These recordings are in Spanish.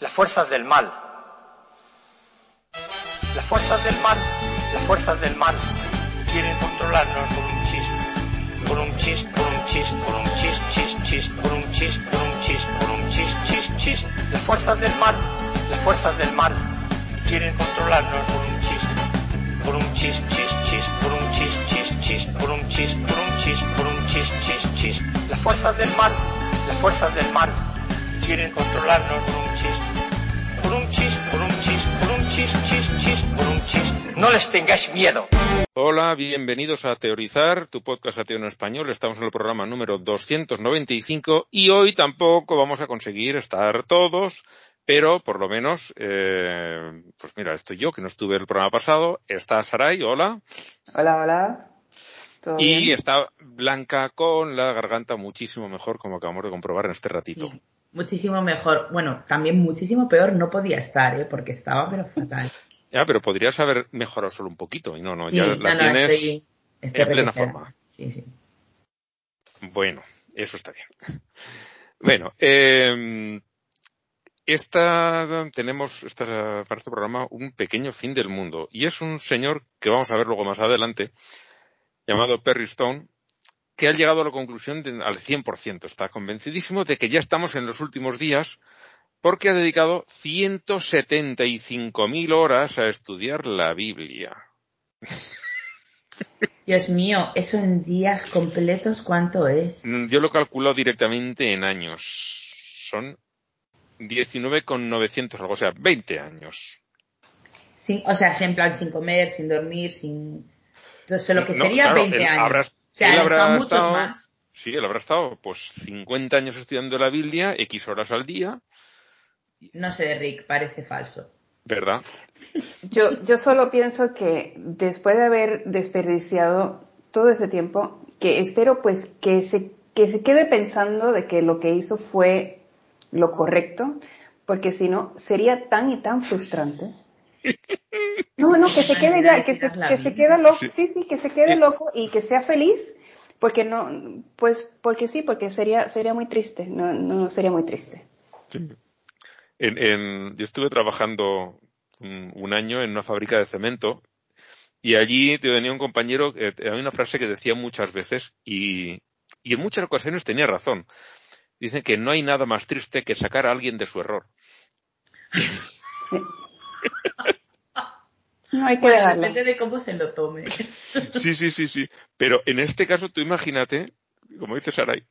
las fuerzas del mal. Las fuerzas del mal, las fuerzas del mal quieren controlarnos con un chis, con un chis, con un chis, con un chis, chis, chis, con un chis, con un chis, con un chis, chis, chis. Las fuerzas del mal, las fuerzas del mal quieren controlarnos con un chis, con un chis, chis, chis, con un chis, chis, chis, con un chis, con un chis, con un chis, chis, chis. Las fuerzas del mal, las fuerzas del mal quieren controlarnos con un No les tengáis miedo. Hola, bienvenidos a Teorizar, tu podcast ateo en español. Estamos en el programa número 295 y hoy tampoco vamos a conseguir estar todos, pero por lo menos, eh, pues mira, estoy yo que no estuve el programa pasado, está Saray, hola. Hola, hola. ¿Todo Y bien? está Blanca con la garganta muchísimo mejor, como acabamos de comprobar en este ratito. Sí, muchísimo mejor. Bueno, también muchísimo peor no podía estar, ¿eh? Porque estaba pero fatal. Ya, pero podrías haber mejorado solo un poquito y no, no, ya Sí, la no, no, tienes estoy, estoy en plena forma. Sí, sí. Bueno, eso está bien. Bueno, eh, esta, tenemos esta, para este programa un pequeño fin del mundo y es un señor que vamos a ver luego más adelante, llamado Perry Stone, que ha llegado a la conclusión de, al 100%, está convencidísimo de que ya estamos en los últimos días porque ha dedicado 175.000 horas a estudiar la Biblia. Dios mío, eso en días completos, ¿cuánto es? Mm, Yo lo calculo directamente en años. Son 19,900 algo, o sea, 20 años. Sin, o sea, en plan sin comer, sin dormir, sin... Entonces, lo que No, sería claro, 20 él años. habrá- o sea, él habrá estado muchos estado- más. Sí, él habrá estado pues 50 años estudiando la Biblia, X horas al día, No sé, Rick, parece falso. ¿verdad? Yo, yo solo pienso que después de haber desperdiciado todo ese tiempo, que espero pues que se, que se quede pensando de que lo que hizo fue lo correcto, porque si no, sería tan y tan frustrante. No, no, que se quede ya, que se, que se quede loco, Sí. sí, que se quede loco y que sea feliz, porque no, pues, porque sí, porque sería, sería muy triste, no, no, sería muy triste. Sí. En, en- yo estuve trabajando un, un año en una fábrica de cemento y allí te venía un compañero, eh, había una frase que decía muchas veces y, y en muchas ocasiones tenía razón. Dicen que no hay nada más triste que sacar a alguien de su error. No hay que Bueno, dejarlo. depende de cómo se lo tome. Sí, sí, sí, sí. Pero en este caso tú imagínate, como dice Saray,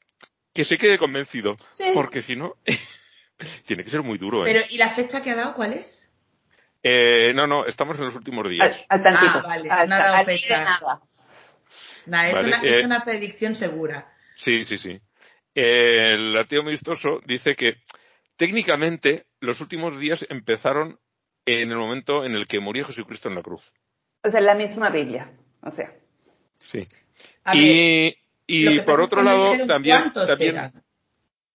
que se quede convencido. Sí. Porque si no, tiene que ser muy duro, ¿eh? Pero, ¿y la fecha que ha dado cuál es? Eh, no, no, estamos en los últimos Al, días. al tantito. Ah, vale, Al- no ha dado al- fecha. nada. Nah, es, Vale, una, eh, es una predicción segura. Sí, sí, sí. El ateo amistoso dice que técnicamente los últimos días empezaron en el momento en el que murió Jesucristo en la cruz. O sea, la misma Biblia. O sea, Sí. A y y por otro lado, también, ¿Cuántos también eran?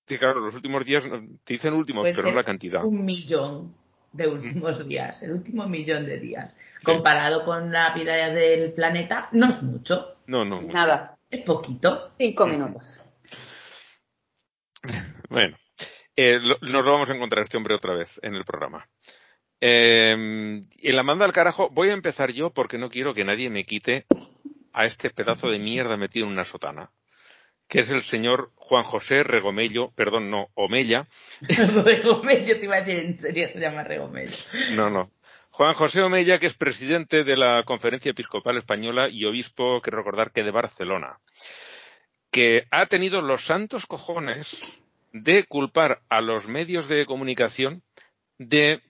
Sí, claro, los últimos días no- te dicen últimos, Puede pero no la cantidad. Un millón de últimos días, el último millón de días. Comparado con la vida del planeta, no es mucho, No, no. mucho. nada. es poquito. Cinco minutos. Bueno, eh, lo- nos lo vamos a encontrar este hombre otra vez en el programa. Eh, en la manda al carajo voy a empezar yo porque no quiero que nadie me quite a este pedazo de mierda metido en una sotana, que es el señor Juan José Regomello, perdón, no, Omella, Regomello, te iba a decir, en serio se llama Regomello. no, no. Juan José Omella, que es presidente de la Conferencia Episcopal Española y obispo, que recordar que de Barcelona, que ha tenido los santos cojones de culpar a los medios de comunicación de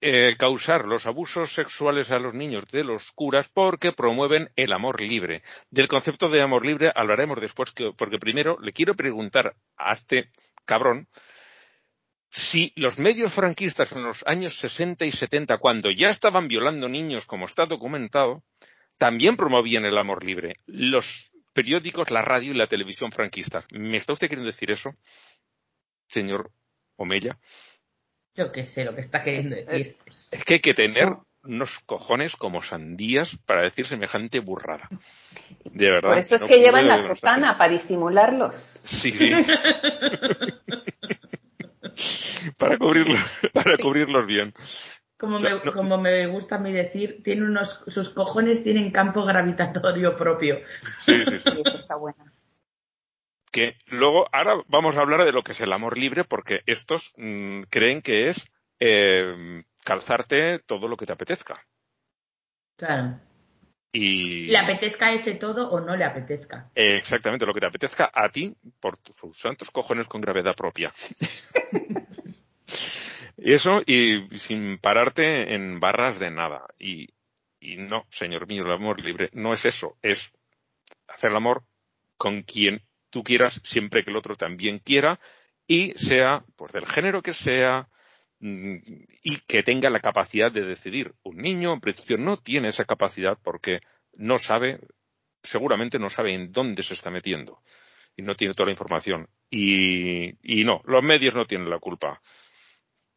eh, causar los abusos sexuales a los niños de los curas porque promueven el amor libre. Del concepto de amor libre hablaremos después, que- porque primero le quiero preguntar a este cabrón si los medios franquistas en los años 60 y 70, cuando ya estaban violando niños, como está documentado, también promovían el amor libre. Los periódicos, la radio y la televisión franquistas. ¿Me está usted queriendo decir eso, señor Omella? Yo qué sé lo que está queriendo decir. Es que hay que tener unos cojones como sandías para decir semejante burrada. De verdad. Por eso es no que llevan la sotana, para disimularlos. Sí, sí. para cubrirlos, para cubrirlos bien. Como me, como me gusta a mí decir, tiene unos, sus cojones tienen campo gravitatorio propio. Sí, sí, sí. Y eso está bueno. Que luego, ahora vamos a hablar de lo que es el amor libre, porque estos mm, creen que es eh, calzarte todo lo que te apetezca. Claro. Y Le apetezca ese todo o no le apetezca. eh, exactamente lo que te apetezca a ti por tus santos cojones con gravedad propia. Y Eso y sin pararte en barras de nada. Y, y no, señor mío, el amor libre no es eso. Es hacer el amor con quien tú quieras, siempre que el otro también quiera y sea, pues del género que sea, mm, y que tenga la capacidad de decidir. Un niño, en principio, no tiene esa capacidad porque no sabe, seguramente no sabe en dónde se está metiendo y no tiene toda la información. Y, y no, los medios no tienen la culpa.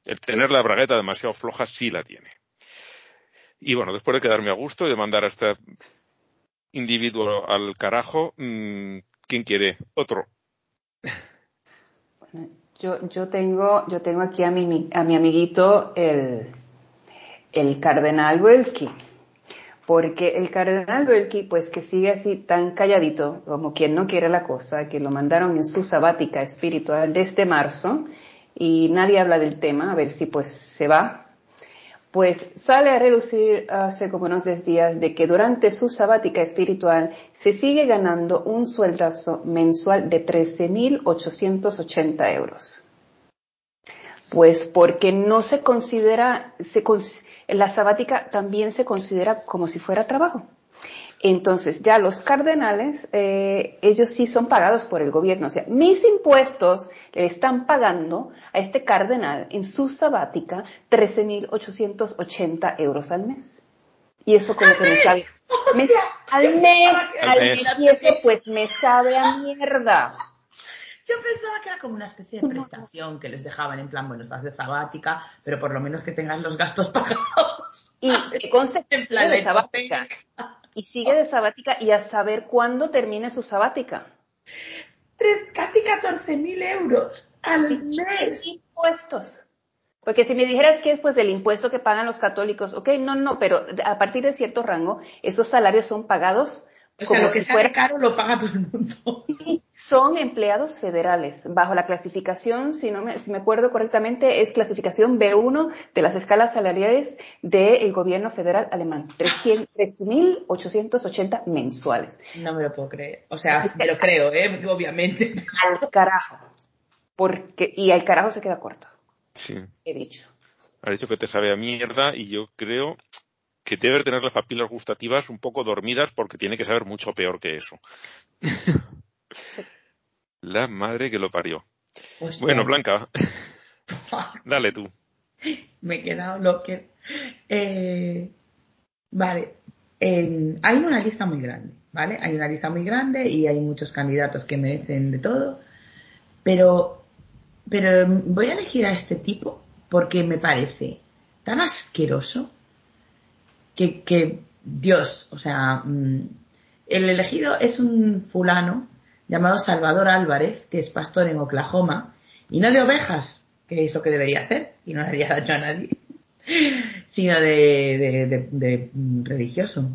El tener la bragueta demasiado floja sí la tiene. Y bueno, después de quedarme a gusto y de mandar a este individuo al carajo, mm, ¿quién quiere? Otro. Yo, yo tengo, yo tengo aquí a mi, a mi amiguito el, el cardenal Welki. Porque el cardenal Welki, pues que sigue así tan calladito, como quien no quiere la cosa, que lo mandaron en su sabática espiritual desde marzo, y nadie habla del tema, a ver si pues se va. Pues sale a relucir hace como unos 10 días de que durante su sabática espiritual se sigue ganando un sueldazo mensual de 13.880 euros. Pues porque no se considera, se la sabática también se considera como si fuera trabajo. Entonces, ya los cardenales, eh, ellos sí son pagados por el gobierno. O sea, mis impuestos le están pagando a este cardenal en su sabática 13.880 euros al mes. Y eso como que me sabe. me- al mes, Al al mes. mes. Y eso pues me sabe a mierda. Yo pensaba que era como una especie de prestación que les dejaban en plan, bueno, estás de sabática, pero por lo menos que tengas los gastos pagados. Y que conste que de sabática. Y sigue de sabática y a saber cuándo termine su sabática. Tres- casi 14.000 euros al mes. impuestos. Porque si me dijeras que es pues el impuesto que pagan los católicos, ok, no, no, pero a partir de cierto rango, esos salarios son pagados O sea, como lo que si sea fuera, caro lo paga todo el mundo. Son empleados federales, bajo la clasificación, si no me, si me acuerdo correctamente, es clasificación B1 de las escalas salariales del gobierno federal alemán, 300 3.880 mensuales. No me lo puedo creer. O sea, me lo creo, ¿eh? Obviamente. Al carajo. Porque, y al carajo se queda corto, Sí. he dicho. Ha dicho que te sabe a mierda y yo creo que debe tener las papilas gustativas un poco dormidas porque tiene que saber mucho peor que eso. La madre que lo parió. Hostia. Bueno, Blanca, dale tú. me he quedado loca. Eh, vale, hay una lista muy grande, ¿vale? Hay una lista muy grande y hay muchos candidatos que merecen de todo, pero, pero voy a elegir a este tipo porque me parece tan asqueroso que, que Dios, o sea, mm, el elegido es un fulano llamado Salvador Álvarez, que es pastor en Oklahoma, y no de ovejas, que es lo que debería ser, y no le haría daño a nadie, sino de, de- de- de, religioso.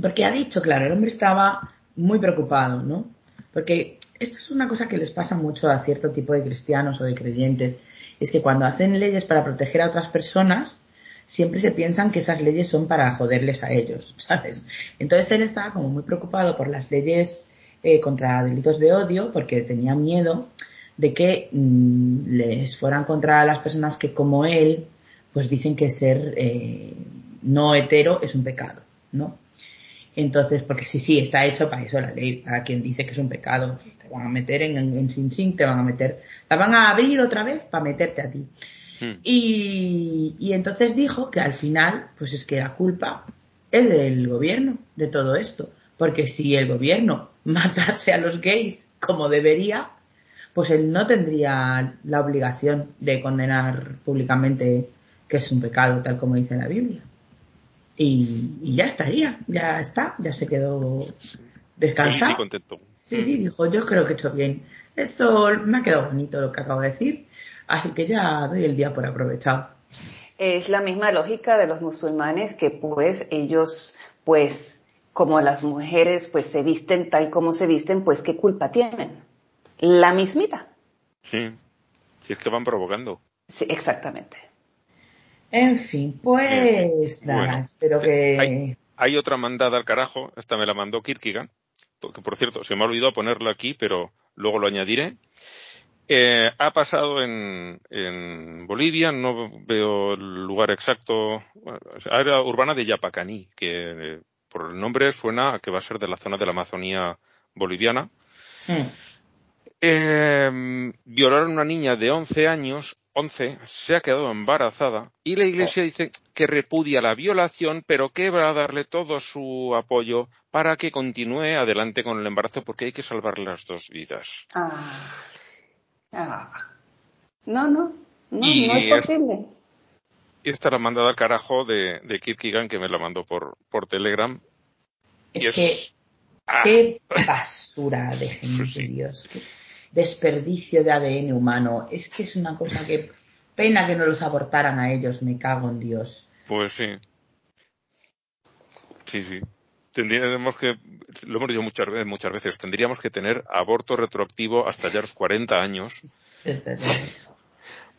Porque ha dicho, claro, el hombre estaba muy preocupado, ¿no? Porque esto es una cosa que les pasa mucho a cierto tipo de cristianos o de creyentes, es que cuando hacen leyes para proteger a otras personas, siempre se piensan que esas leyes son para joderles a ellos, ¿sabes? Entonces él estaba como muy preocupado por las leyes eh, contra delitos de odio porque tenía miedo de que mm, les fueran contra las personas que como él pues dicen que ser eh, no hetero es un pecado, ¿no? Entonces, porque sí, sí, está hecho para eso la ley, para quien dice que es un pecado. Te van a meter en, en, en Sin Sin, te van a meter, la van a abrir otra vez para meterte a ti. Hmm. Y, y entonces dijo que al final, pues es que la culpa es del gobierno de todo esto. Porque si el gobierno matase a los gays como debería, pues él no tendría la obligación de condenar públicamente que es un pecado, tal como dice la Biblia. Y, y ya estaría, ya está, ya se quedó descansado. contento. Sí, sí, dijo, yo creo que he hecho bien. Esto me ha quedado bonito lo que acabo de decir. Así que ya doy el día por aprovechado. Es la misma lógica de los musulmanes que pues ellos pues como las mujeres pues se visten tal como se visten, pues qué culpa tienen. La mismita. Sí, si es que van provocando. Sí, exactamente. En fin, pues nada, Bueno, espero que... Hay, hay otra mandada al carajo, esta me la mandó Kierkegaard, que por cierto, se me ha olvidado ponerlo aquí, pero luego lo añadiré. Eh, ha pasado en, en Bolivia, no veo el lugar exacto, bueno, área urbana de Yapacaní, que eh, por el nombre suena a que va a ser de la zona de la Amazonía boliviana. Mm. Eh, violaron a una niña de 11 años, 11, se ha quedado embarazada y la iglesia dice que repudia la violación, pero que va a darle todo su apoyo para que continúe adelante con el embarazo porque hay que salvar las dos vidas. Ah. Ah. No, no, no, Y no es posible. Esta la mandada al carajo de, de Kierkegaard que me la mandó por, por Telegram. Es Y es- que Ah, qué basura de gente, Sí. Dios. Qué desperdicio de ADN humano. Es que es una cosa que pena que no los abortaran a ellos, me cago en Dios. Pues sí. Sí, sí. Tendríamos que, lo hemos dicho muchas veces, muchas veces, tendríamos que tener aborto retroactivo hasta ya los 40 años.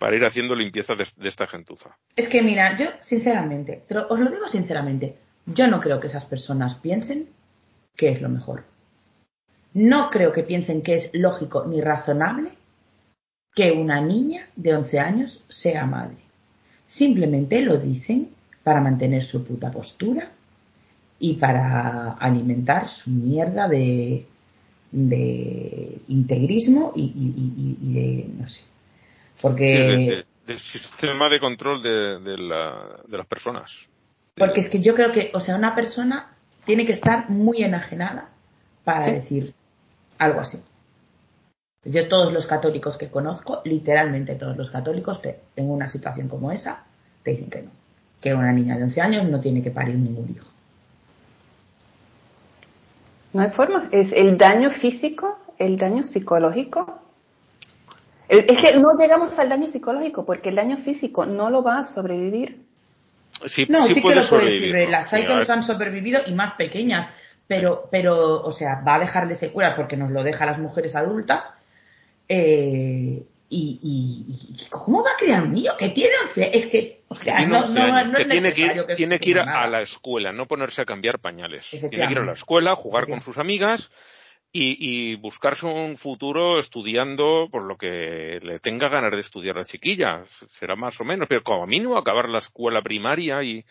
para ir haciendo limpieza de, esta gentuza. Es que mira, yo sinceramente, pero os lo digo sinceramente, yo no creo que esas personas piensen que es lo mejor. No creo que piensen que es lógico ni razonable que una niña de 11 años sea madre. Simplemente lo dicen para mantener su puta postura y para alimentar su mierda de, de integrismo y, y- y- y de, no sé. Porque... Sí, de- de- del sistema de control de, de la- de las personas. Porque es que yo creo que, o sea, una persona tiene que estar muy enajenada para Sí. decir algo así. Yo todos los católicos que conozco, literalmente todos los católicos, te- en una situación como esa, te dicen que no. Que una niña de 11 años no tiene que parir ningún hijo. No hay forma. Es el daño físico, el daño psicológico. Es que no llegamos al daño psicológico porque el daño físico no lo va a sobrevivir. Sí, No, sí, que puede lo puedes sobrevivir. Las hay que ver, han sobrevivido y más pequeñas. Pero, pero, o sea, va a dejarle secuelas porque nos lo deja a las mujeres adultas. Eh, y, y- y- ¿cómo va a criar un niño que tiene 11? Es que, o sea, tiene no, 11 no, años, no que es tiene que ir, que tiene que ir a la escuela, no ponerse a cambiar pañales. Tiene que ir a la escuela, jugar con sus amigas y, y buscarse un futuro estudiando por lo que le tenga ganas de estudiar la chiquilla. Será más o menos, pero como mínimo acabar la escuela primaria y,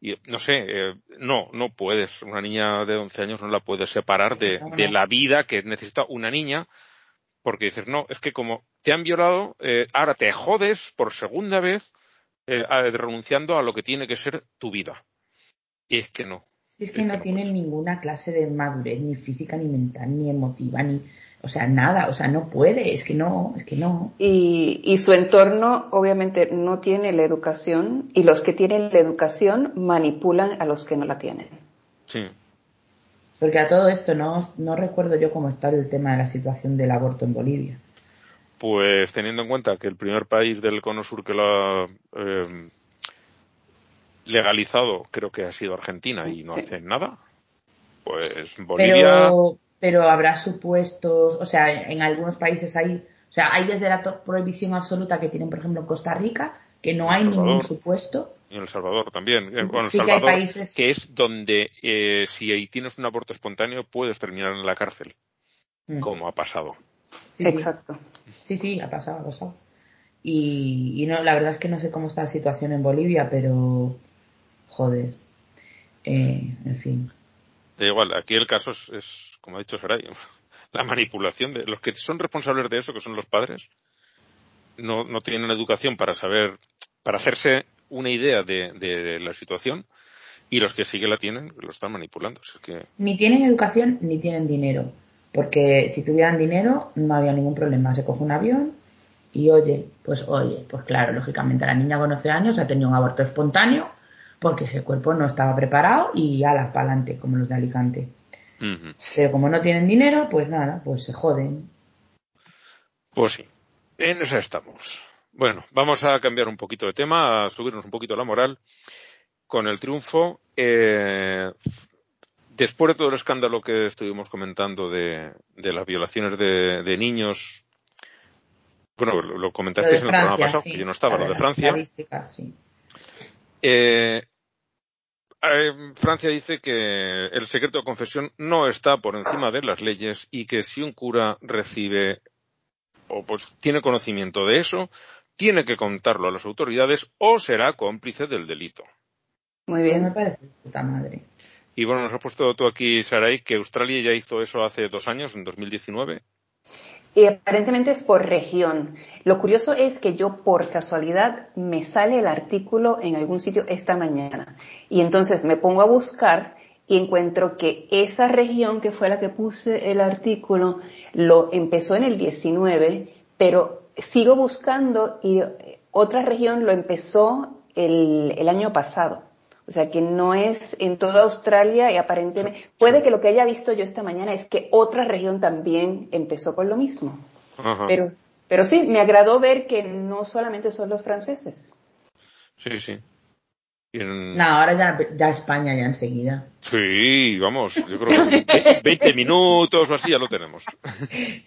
y no sé, eh, no, no puedes. Una niña de 11 años no la puedes separar de, de la vida que necesita una niña porque dices, no, es que como te han violado, eh, ahora te jodes por segunda vez eh, renunciando a lo que tiene que ser tu vida. Y es que no. Es que Es no que no tienen puedes. ninguna clase de madurez, ni física, ni mental, ni emotiva, ni, o sea, nada, o sea, no puede, es que no, es que no. Y, y su entorno obviamente no tiene la educación y los que tienen la educación manipulan a los que no la tienen. Sí. Porque a todo esto no, no recuerdo yo cómo está el tema de la situación del aborto en Bolivia. Pues teniendo en cuenta que el primer país del cono sur que lo ha eh, legalizado creo que ha sido Argentina y no Sí. hacen nada, pues Bolivia. Pero, pero habrá supuestos, o sea, en algunos países hay, o sea, hay desde la prohibición absoluta que tienen, por ejemplo, en Costa Rica, que no hay ningún supuesto. Y en El Salvador también. Eh, Bueno, El Sí que hay Salvador, países- que es donde eh, si ahí tienes un aborto espontáneo puedes terminar en la cárcel, Mm. como ha pasado. Sí, sí. Exacto. Sí, sí, ha pasado, ha pasado. Y, y no, la verdad es que no sé cómo está la situación en Bolivia, pero joder. Eh, en fin. Da igual, aquí el caso es, es, como ha dicho Saray, la manipulación de los que son responsables de eso, que son los padres, no, no tienen educación para saber, para hacerse una idea de, de la situación y los que sí que la tienen lo están manipulando. Es que, Ni tienen educación ni tienen dinero. Porque si tuvieran dinero no había ningún problema. Se coge un avión y oye, pues oye, pues claro, lógicamente la niña con 11 años ha tenido un aborto espontáneo porque ese cuerpo no estaba preparado y ala, para adelante, como los de Alicante. Pero como no tienen dinero, pues nada, pues se joden. pues sí, en eso estamos. Bueno, vamos a cambiar un poquito de tema, a subirnos un poquito la moral con el triunfo. Eh, después de todo el escándalo que estuvimos comentando de, las violaciones de, niños, bueno, lo, comentasteis en el programa pasado, que yo no estaba, lo de Francia. Eh, eh, Francia dice que el secreto de confesión no está por encima de las leyes y que si un cura recibe o pues tiene conocimiento de eso, tiene que contarlo a las autoridades o será cómplice del delito. Muy bien, me parece puta madre. Y bueno, nos ha puesto tú aquí, Saray, que Australia ya hizo eso hace dos años, en 2019. Y aparentemente es por región. Lo curioso es que yo por casualidad me sale el artículo en algún sitio esta mañana. Y entonces me pongo a buscar y encuentro que esa región que fue la que puse el artículo lo empezó en el 19, pero sigo buscando y otra región lo empezó el, el año pasado. O sea que no es en toda Australia y aparentemente puede que lo que haya visto yo esta mañana es que otra región también empezó con lo mismo. Pero, pero sí, me agradó ver que no solamente son los franceses. Sí, sí. No, ahora ya, ya, España ya enseguida. Sí, vamos, yo creo que 20 minutos o así ya lo tenemos.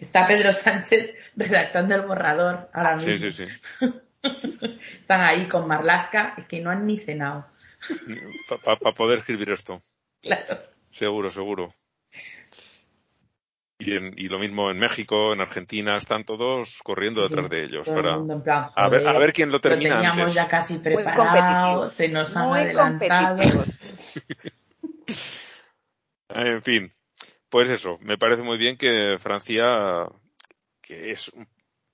Está Pedro Sánchez redactando el borrador ahora mismo. Sí, sí, sí. Están ahí con Marlasca, es que no han ni cenado. Para poder escribir esto. Claro. Seguro, seguro. Y, lo mismo en México, en Argentina, están todos corriendo detrás de ellos. Para, a, ver, a ver quién lo termina. Lo teníamos ya casi preparado, se nos han adelantado. en fin, pues eso, me parece muy bien que Francia, que es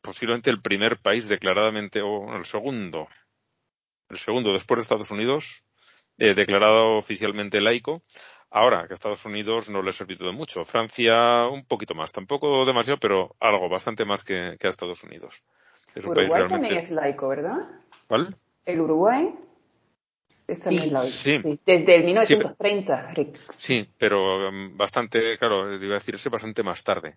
posiblemente el primer país declaradamente, o el segundo, el segundo después de Estados Unidos, eh, declarado oficialmente laico. Ahora, que a Estados Unidos no le ha servido de mucho. Francia un poquito más, tampoco demasiado, pero algo, bastante más que, a Estados Unidos. Uruguay también es laico, ¿verdad? ¿Cuál? El Uruguay sí, sí. Desde el 1930, sí, Sí, pero um, bastante, claro, iba a decirse bastante más tarde.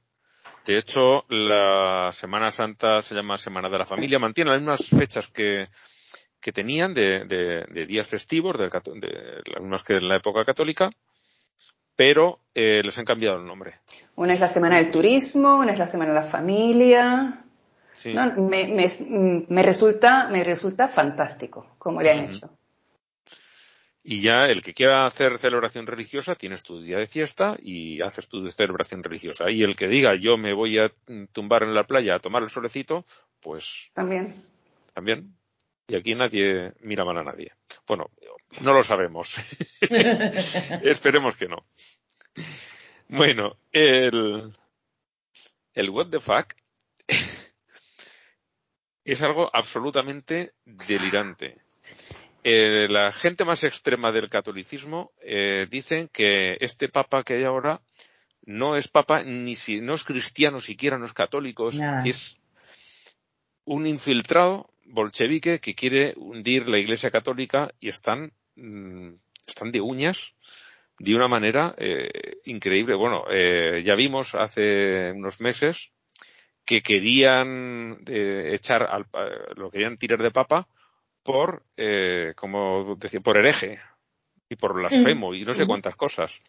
De hecho, la Semana Santa se llama Semana de la Familia, mantiene las mismas fechas que, que tenían de, de, días festivos, de, mismas que en la época católica, pero eh, les han cambiado el nombre. Una es la Semana del Turismo, una es la Semana de la Familia. me, resulta, me resulta fantástico como le han hecho. Y ya el que quiera hacer celebración religiosa, tienes tu día de fiesta y haces tu celebración religiosa. Y el que diga yo me voy a tumbar en la playa a tomar el solecito, pues. También. También. Y aquí nadie mira mal a nadie. Bueno, no lo sabemos. Esperemos que no. Bueno, el, el what the fuck es algo absolutamente delirante. Eh, la gente más extrema del catolicismo eh, dicen que este papa que hay ahora no es papa ni si no es cristiano siquiera, no es católico, es un infiltrado bolchevique que quiere hundir la Iglesia Católica y están, mm, están de uñas de una manera eh, increíble. Bueno, eh, ya vimos hace unos meses que querían eh, echar al, lo querían tirar de papa por, como decía, por hereje y por blasfemo y no sé cuántas cosas.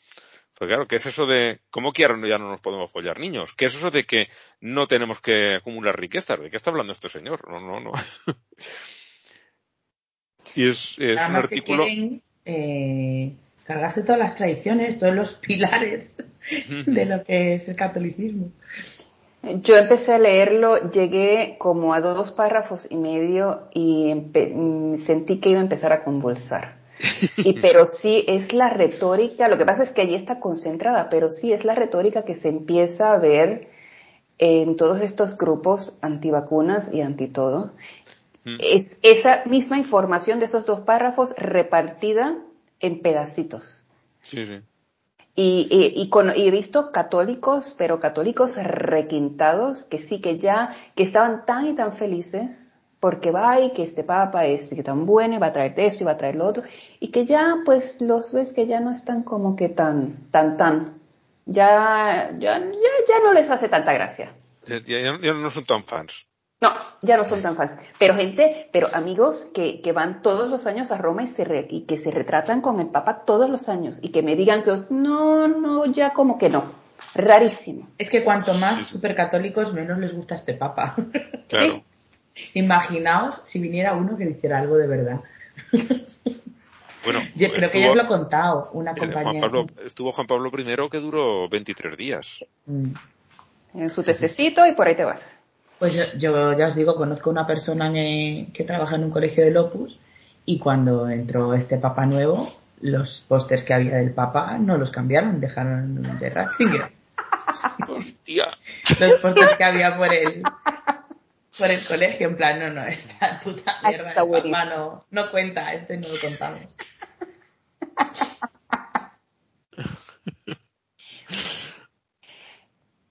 Pues claro, ¿qué es eso de cómo que ya no nos podemos follar niños? ¿Qué es eso de que no tenemos que acumular riquezas? ¿De qué está hablando este señor? No, no, no. y es, es un artículo. Que quieren, eh, cargarse todas las tradiciones, todos los pilares de lo que es el catolicismo. Yo empecé a leerlo, llegué como a dos párrafos y medio y sentí que iba a empezar a convulsar. Y, pero sí es la retórica, lo que pasa es que allí está concentrada, pero sí es la retórica que se empieza a ver en todos estos grupos antivacunas y anti todo. Mm. Es esa misma información de esos dos párrafos repartida en pedacitos. Sí, sí. Y, y, y, he visto católicos, pero católicos requintados, que sí, que ya, que estaban tan y tan felices porque va y que este papa es tan bueno y va a traer esto y va a traer lo otro, y que ya pues los ves que ya no están como que tan, tan, tan, ya, ya, ya, no les hace tanta gracia. Ya, no son tan fans. No, ya no son tan fáciles. Pero gente, pero amigos que, que van todos los años a Roma y, se re- y que se retratan con el Papa todos los años y que me digan que no, no, ya como que no. Rarísimo. Es que cuanto más supercatólicos, menos les gusta este papa. Claro. Imaginaos si viniera uno que le hiciera algo de verdad. Bueno, Yo creo que ya os lo he contado, una eh, Juan compañía. Pablo, estuvo Juan Pablo I que duró 23 días. Mm. En su tececito y por ahí te vas. Pues yo, yo ya os digo, conozco una persona que trabaja en un colegio del Opus y cuando entró este papa nuevo, los pósters que había del papa no los cambiaron, dejaron de Ratzinger. Hostia. Los pósters que había por el por el colegio, en plan, no, no, esta puta Ah, mierda está buenísimo. no, no cuenta, este no lo contamos.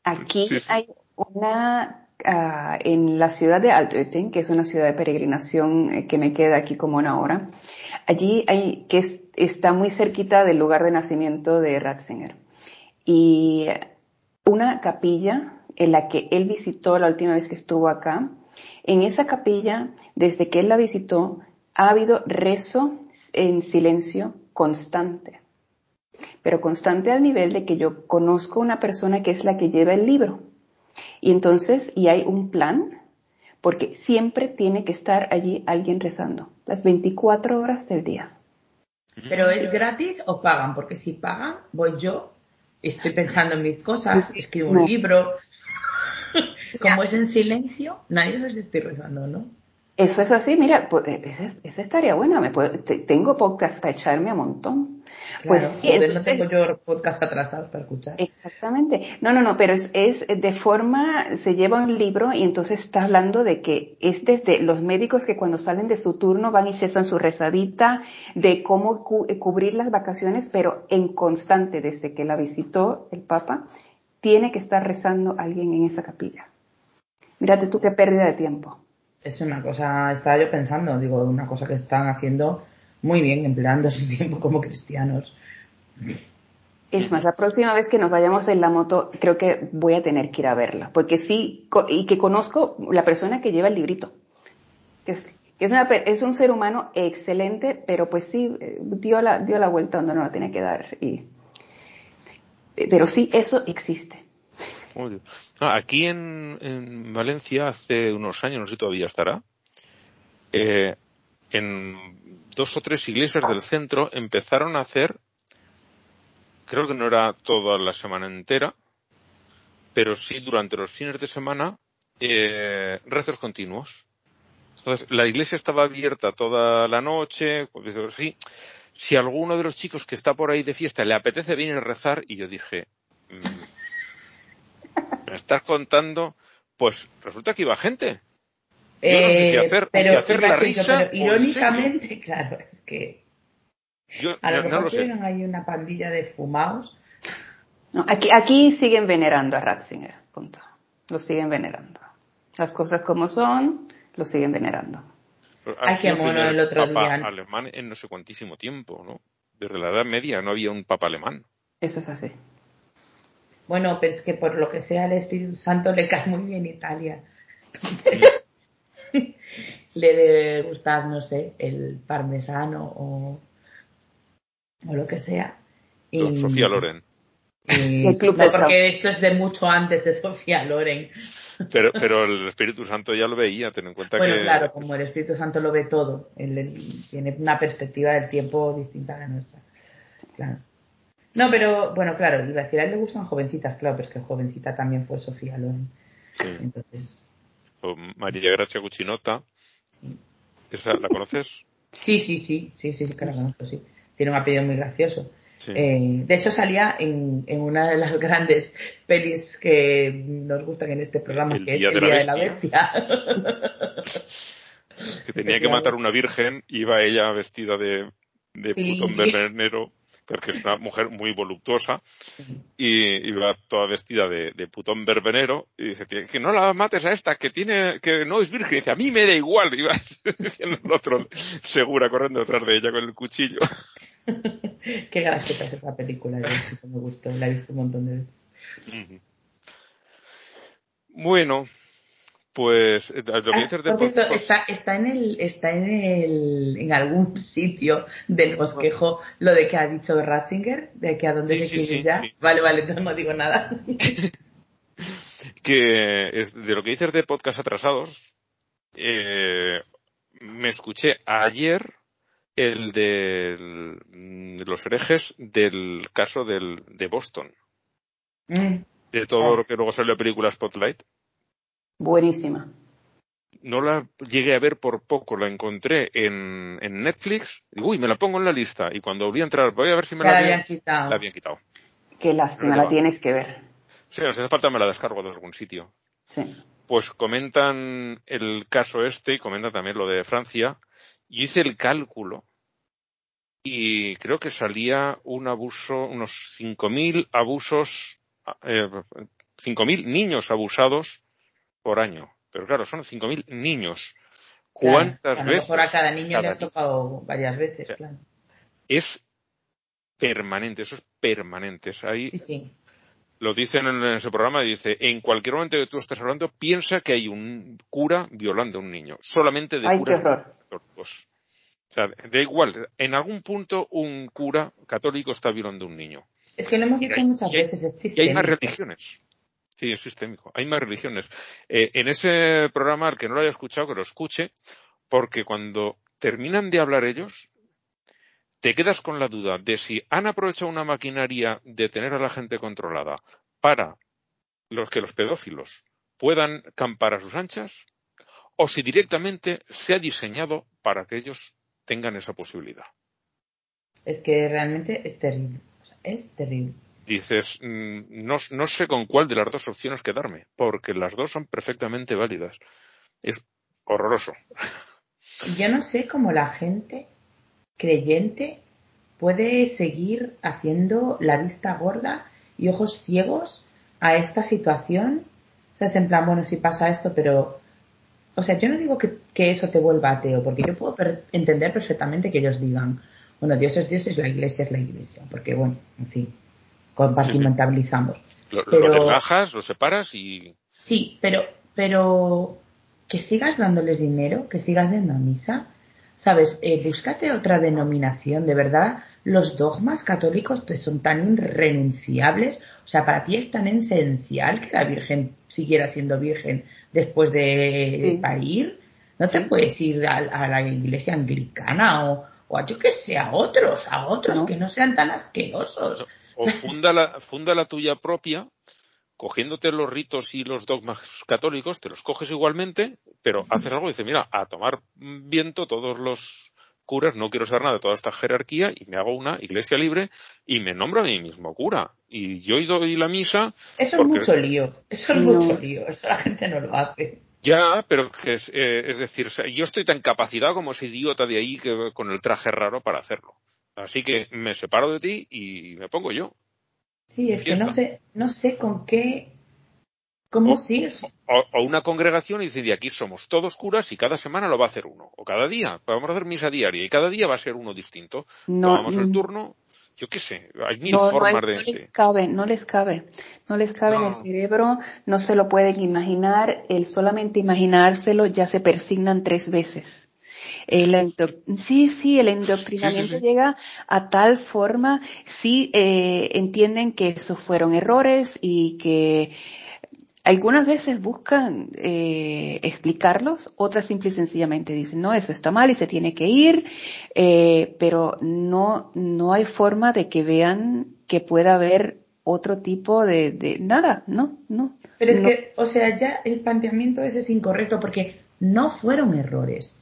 Aquí Sí, sí. hay una, ah, en la ciudad de Altötting, que es una ciudad de peregrinación eh, que me queda aquí como una hora, allí hay, que es- está muy cerquita del lugar de nacimiento de Ratzinger. Y una capilla en la que él visitó la última vez que estuvo acá, en esa capilla, desde que él la visitó, ha habido rezo en silencio constante pero constante al nivel de que yo conozco una persona que es la que lleva el libro. Y entonces, y hay un plan, porque siempre tiene que estar allí alguien rezando, las 24 horas del día. Pero ¿es gratis o pagan? Porque si pagan, voy yo, estoy pensando en mis cosas, escribo un libro. Como es en silencio, nadie sabe si estoy rezando, ¿no? Eso es así, mira, pues, esa, esa estaría buena, me puedo- te- tengo podcast para echarme a montón. Claro, pues sí, no tengo yo podcast atrasados para escuchar. Exactamente. No, no, no, pero es, es de forma, se lleva un libro y entonces está hablando de que es desde los médicos que cuando salen de su turno van y chesan su rezadita, de cómo cu- eh, cubrir las vacaciones, pero en constante, desde que la visitó el Papa, tiene que estar rezando alguien en esa capilla. Mírate tú qué pérdida de tiempo. Es una cosa, estaba yo pensando, digo, una cosa que están haciendo muy bien, empleando su tiempo como cristianos. Es más, la próxima vez que nos vayamos en la moto, creo que voy a tener que ir a verla, porque sí, y que conozco la persona que lleva el librito, que es, que es, una pe- es un ser humano excelente, pero pues sí, eh, dio la, dio la vuelta donde no la tenía que dar. Y, pero sí, eso existe. Ah, aquí en, en Valencia hace unos años, no sé si todavía estará, eh, en dos o tres iglesias del centro empezaron a hacer, creo que no era toda la semana entera, pero sí durante los fines de semana, eh, rezos continuos. Entonces, la iglesia estaba abierta toda la noche, pues, sí. Si alguno de los chicos que está por ahí de fiesta le apetece venir a rezar, y yo dije, me estás contando, pues resulta que iba gente. Yo no sé si Eh, hacer, pero, si hacer la yo, risa. pero irónicamente, claro, es que. Yo a lo no, no mejor lo tienen ahí una pandilla de fumados. No, aquí, aquí siguen venerando a Ratzinger, punto. Lo siguen venerando. Las cosas como son, lo siguen venerando. Ay, qué mono el otro papa día. alemán en no sé cuantísimo tiempo, ¿no? Desde la Edad Media no había un papa alemán. Eso es así. Bueno, pero es que por lo que sea el Espíritu Santo le cae muy bien Italia. le debe gustar, no sé, el parmesano o, o lo que sea. Y- Sofía Loren. y- El Club no, porque esto es de mucho antes de Sofía Loren. Pero, pero el Espíritu Santo ya lo veía, ten en cuenta Bueno, que claro, como el Espíritu Santo lo ve todo, él, él tiene una perspectiva del tiempo distinta a la nuestra. Claro. No, pero bueno, claro, iba a decir, a él le gustan jovencitas, claro, pero es que jovencita también fue Sofía Loren. Sí. Entonces, o María Gracia Cuchinota. ¿Esa la conoces? sí, sí, sí, sí, sí, sí que la conozco, sí. Tiene un apellido muy gracioso. Sí. Eh, de hecho, salía en, en una de las grandes pelis que nos gustan en este programa, El que es El Día de la Bestia. Que tenía que matar a una virgen, iba ella vestida de, de putón Pilingui. Porque es una mujer muy voluptuosa, y iba toda vestida de, de putón verbenero, y dice, "Tío, que no la mates a esta, que tiene, que no es virgen, y dice, a mí me da igual, iba diciendo el otro, segura, corriendo detrás de ella con el cuchillo. Qué graciosa es esa película, yo me gustó, la he visto un montón de veces. Bueno, Pues eh, lo que Ah, dices de por cierto, está, está en el, está en el, en algún sitio del bosquejo lo de que ha dicho Ratzinger, de que a dónde Sí, se sí, quiere sí, ir ya. Vale, vale, entonces no digo nada. que es de lo que dices de podcast atrasados, eh, me escuché ayer el de los herejes del caso del, de Boston, Mm, de todo Ah. lo que luego salió la película Spotlight. Buenísima. No la llegué a ver por poco, la encontré en, en Netflix. Y, uy, me la pongo en la lista. Y cuando volví a entrar, voy a ver si me la, la habían, quitado. la habían quitado. Qué lástima, la tienes que ver. Sí, no, si hace falta me la descargo de algún sitio. Sí. Pues comentan el caso este y comentan también lo de Francia. Yo hice el cálculo y creo que salía un abuso, unos 5.000 abusos, eh, 5.000 niños abusados por año. Pero claro, son 5.000 niños. Claro, ¿Cuántas a lo veces? mejor a cada niño le ha tocado varias veces, claro. Es permanente, eso es permanente. Es ahí Sí, sí. lo dicen en ese programa, dice, en cualquier momento que tú estés hablando, piensa que hay un cura violando a un niño. Solamente de Ay, curas católicos. O sea, da igual, en algún punto un cura católico está violando a un niño. Es que lo hemos Y dicho hay- muchas y hay- veces, es Y hay más religiones. Sí, es sistémico. Hay más religiones. Eh, en ese programa, al que no lo haya escuchado, que lo escuche, porque cuando terminan de hablar ellos, te quedas con la duda de si han aprovechado una maquinaria de tener a la gente controlada para los que los pedófilos puedan campar a sus anchas, o si directamente se ha diseñado para que ellos tengan esa posibilidad. Es que realmente es terrible. Es terrible. Dices, mm, no, no sé con cuál de las dos opciones quedarme, porque las dos son perfectamente válidas. Es horroroso. Y Yo no sé cómo la gente creyente puede seguir haciendo la vista gorda y ojos ciegos a esta situación. O sea, es en plan, bueno, si pasa esto, pero... O sea, yo no digo que, que eso te vuelva ateo, porque yo puedo per- entender perfectamente que ellos digan, bueno, Dios es Dios, es la iglesia, es la iglesia, porque bueno, en fin, compartimentalizamos. Lo, lo Pero- desgajas, lo separas y Sí, pero, pero que sigas dándoles dinero, que sigas dando misa, sabes, eh, búscate otra denominación, de verdad, los dogmas católicos te son tan irrenunciables, o sea, para ti es tan esencial que la Virgen siguiera siendo Virgen después de Sí. parir, no te Sí. puedes ir a, a la iglesia anglicana o, o a yo que sé, a otros, a otros No. que no sean tan asquerosos. O funda la, funda la tuya propia, cogiéndote los ritos y los dogmas católicos, te los coges igualmente, pero haces algo y dices, mira, a tomar viento todos los curas, no quiero saber nada de toda esta jerarquía y me hago una iglesia libre y me nombro a mí mismo cura. Y yo doy la misa Eso Porque- es mucho lío, eso es No. mucho lío, eso la gente no lo hace. Ya, pero que es, eh, es decir, yo estoy tan capacitado como ese idiota de ahí que, con el traje raro para hacerlo. Así que me separo de ti y me pongo yo. Sí, es que no sé, no sé con qué, cómo Oh. sigues. O, o una congregación y dice, de aquí somos todos curas y cada semana lo va a hacer uno. O cada día, vamos a hacer misa diaria y cada día va a ser uno distinto. No, Tomamos el mm, turno, yo qué sé, hay mil no, no, formas no de... les sí. cabe, no les cabe, no les cabe en No. el cerebro, no se lo pueden imaginar, el solamente imaginárselo ya se persignan tres veces. El endo- sí, sí, el endoctrinamiento Sí, sí, sí. llega a tal forma, sí eh, entienden que esos fueron errores y que algunas veces buscan eh, explicarlos, otras simple y sencillamente dicen, no, eso está mal y se tiene que ir, eh, pero no, no hay forma de que vean que pueda haber otro tipo de, de nada, no, no. Pero es no. que, o sea, ya el planteamiento ese es incorrecto porque no fueron errores.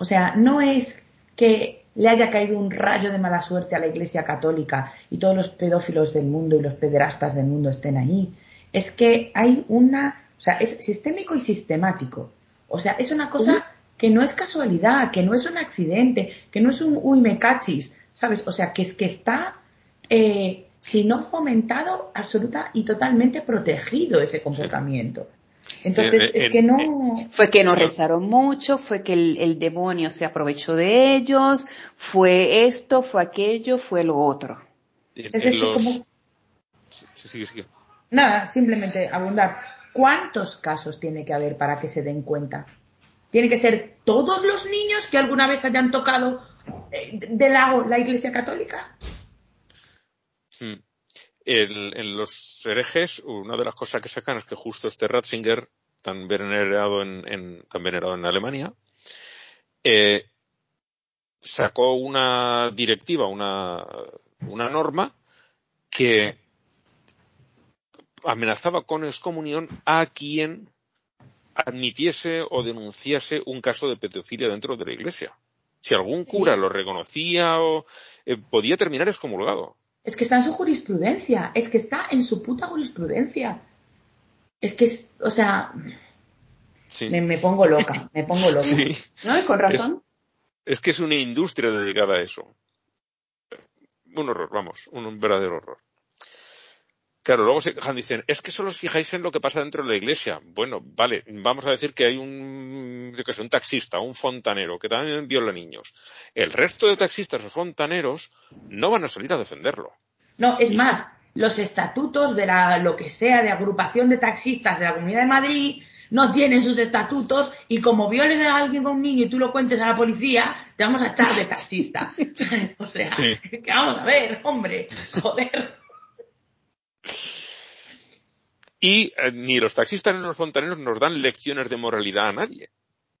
O sea, no es que le haya caído un rayo de mala suerte a la Iglesia Católica y todos los pedófilos del mundo y los pederastas del mundo estén ahí. Es que hay una, o sea, es sistémico y sistemático. O sea, es una cosa que no es casualidad, que no es un accidente, que no es un uy me cachis, ¿sabes? O sea, que es que está, eh, si no fomentado, absoluta y totalmente protegido ese comportamiento. Entonces, Eh, eh, es que en- no, Fue que no rezaron mucho, fue que el, el demonio se aprovechó de ellos, fue esto, fue aquello, fue lo otro. Es decir, los- como, Sí, sigue, sigue. nada, simplemente abundar. ¿Cuántos casos tiene que haber para que se den cuenta? ¿Tiene que ser todos los niños que alguna vez hayan tocado eh, de la, la Iglesia Católica? Hmm. en los herejes, una de las cosas que sacan es que justo este Ratzinger, tan venerado en, tan venerado en Alemania, eh, sacó una directiva, una, una norma que amenazaba con excomunión a quien admitiese o denunciase un caso de pedofilia dentro de la iglesia. Si algún cura lo reconocía o eh, podía terminar excomulgado. Es que está en su jurisprudencia, es que está en su puta jurisprudencia. Es que es, o sea, me, pongo loca, me pongo loca. ¿No? Y con razón. Es, que es una industria dedicada a eso. Un horror, vamos, un verdadero horror. Claro, luego se quejan, dicen, es que solo os fijáis en lo que pasa dentro de la iglesia. Bueno, vale, vamos a decir que hay un, yo sé, un taxista, un fontanero, que también viola niños. El resto de taxistas o fontaneros no van a salir a defenderlo. No, es más, los estatutos de la, lo que sea, de agrupación de taxistas de la Comunidad de Madrid, no tienen sus estatutos y como violes a alguien con un niño y tú lo cuentes a la policía, te vamos a echar de taxista. o sea, que vamos a ver, hombre, joder. Y eh, ni los taxistas ni los fontaneros nos dan lecciones de moralidad a nadie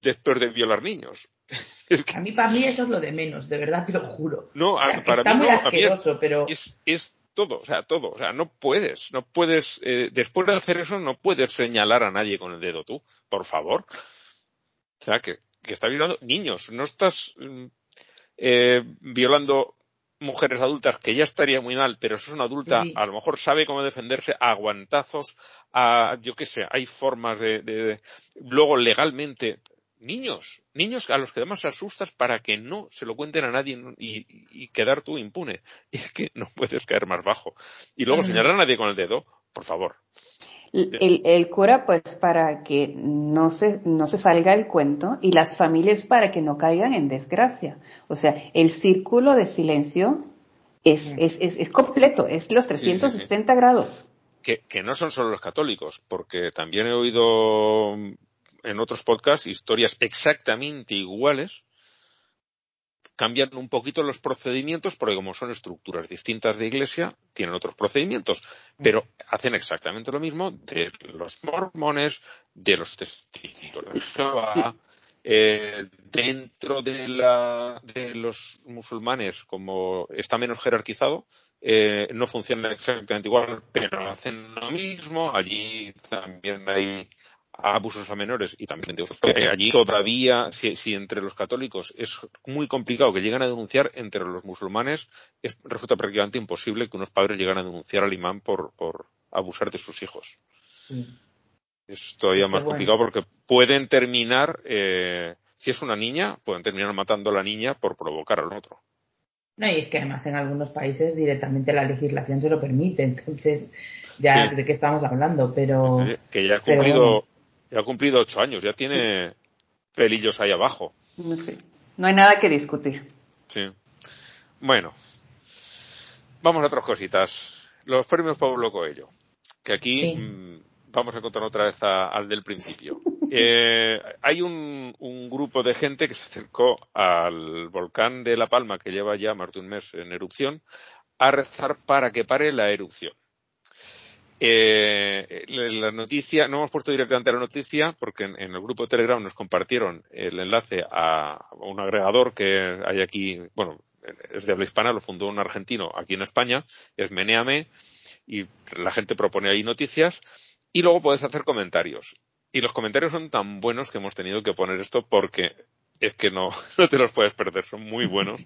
después de violar niños. A mí, para mí, eso es lo de menos, de verdad te lo juro. No, para está mí muy asqueroso, pero. Es, es, todo, o sea, todo. O sea, no puedes, no puedes, eh, después de hacer eso, no puedes señalar a nadie con el dedo tú, por favor. O sea, que, que está violando niños, no estás mm, eh, violando mujeres adultas que ya estaría muy mal, pero eso es una adulta, a lo mejor sabe cómo defenderse a aguantazos, a, yo qué sé, hay formas de, de, luego legalmente, niños, niños a los que además asustas para que no se lo cuenten a nadie y, y quedar tú impune. Y es que no puedes caer más bajo. Y luego señalar a nadie con el dedo, por favor. El, el, cura, pues, para que no se, no se salga el cuento y las familias para que no caigan en desgracia. O sea, el círculo de silencio es, es, es, completo, es los 360 grados. Que, que no son solo los católicos, porque también he oído en otros podcasts historias exactamente iguales cambian un poquito los procedimientos porque como son estructuras distintas de iglesia, tienen otros procedimientos, pero hacen exactamente lo mismo de los mormones, de los testigos de Jehová, eh, dentro de, la, de los musulmanes, como está menos jerarquizado, eh, no funciona exactamente igual, pero hacen lo mismo. Allí también hay abusos a menores y también de otros. allí todavía, si, entre los católicos es muy complicado que lleguen a denunciar, entre los musulmanes es, resulta prácticamente imposible que unos padres lleguen a denunciar al imán por, por abusar de sus hijos. Es todavía más complicado porque pueden terminar, eh, si es una niña, pueden terminar matando a la niña por provocar al otro. No, y es que además en algunos países directamente la legislación se lo permite, entonces ya de qué estamos hablando, pero... que ya ha cumplido, ya ha cumplido ocho años, ya tiene pelillos ahí abajo. No, hay nada que discutir. Sí. Bueno, vamos a otras cositas. Los premios Pablo Coelho, que aquí mm, vamos a contar otra vez al del principio. Eh, hay un, un, grupo de gente que se acercó al volcán de La Palma, que lleva ya más de un mes en erupción, a rezar para que pare la erupción. Eh, la noticia, no hemos puesto directamente la noticia porque en, el grupo de Telegram nos compartieron el enlace a un agregador que hay aquí, bueno, es de habla hispana, lo fundó un argentino aquí en España, es Meneame, y la gente propone ahí noticias, y luego puedes hacer comentarios. Y los comentarios son tan buenos que hemos tenido que poner esto porque es que no, no te los puedes perder, son muy buenos.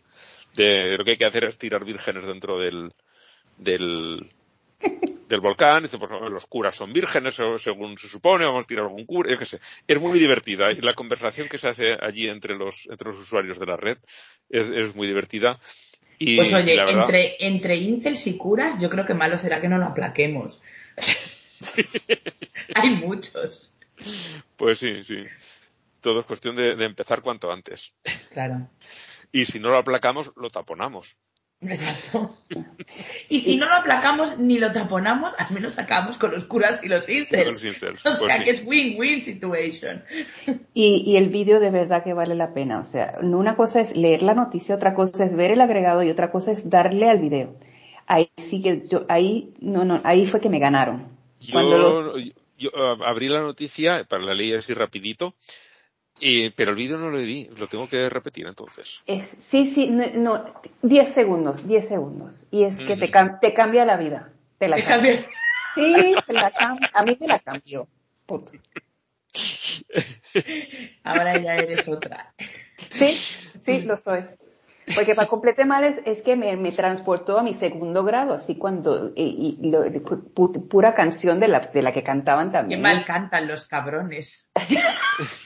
De, lo que hay que hacer es tirar vírgenes dentro del, del, del volcán, dice, pues los curas son vírgenes, según se supone, vamos a tirar algún cura, yo qué sé. Es muy divertida y la conversación que se hace allí entre los, entre los usuarios de la red es, es muy divertida. Y, pues oye, entre, entre incels y curas, yo creo que malo será que no lo aplaquemos. Hay muchos. Pues sí, sí. Todo es cuestión de, de empezar cuanto antes. Claro. Y si no lo aplacamos, lo taponamos. Exacto. Y si no lo aplacamos ni lo taponamos, al menos acabamos con los curas y los incels. O sea pues que es win-win situation. Y, y el vídeo de verdad que vale la pena. O sea, una cosa es leer la noticia, otra cosa es ver el agregado y otra cosa es darle al video. Ahí sí que yo, ahí, no, no, ahí fue que me ganaron. Cuando yo, ah, abrí la noticia, para la leer así rapidito, pero el vídeo no lo vi, lo tengo que repetir entonces. sí, sí, no, 10 segundos, 10 segundos. Y es que te, te, cambia la vida. Te la cambia. Sí, te la cambia. A mí me la cambió. Puto. Ahora ya eres otra. Sí, sí, lo soy. Porque para complete mal es, que me, me, transportó a mi segundo grado, así cuando, y, pura canción de la, de la que cantaban también. Qué mal cantan los cabrones.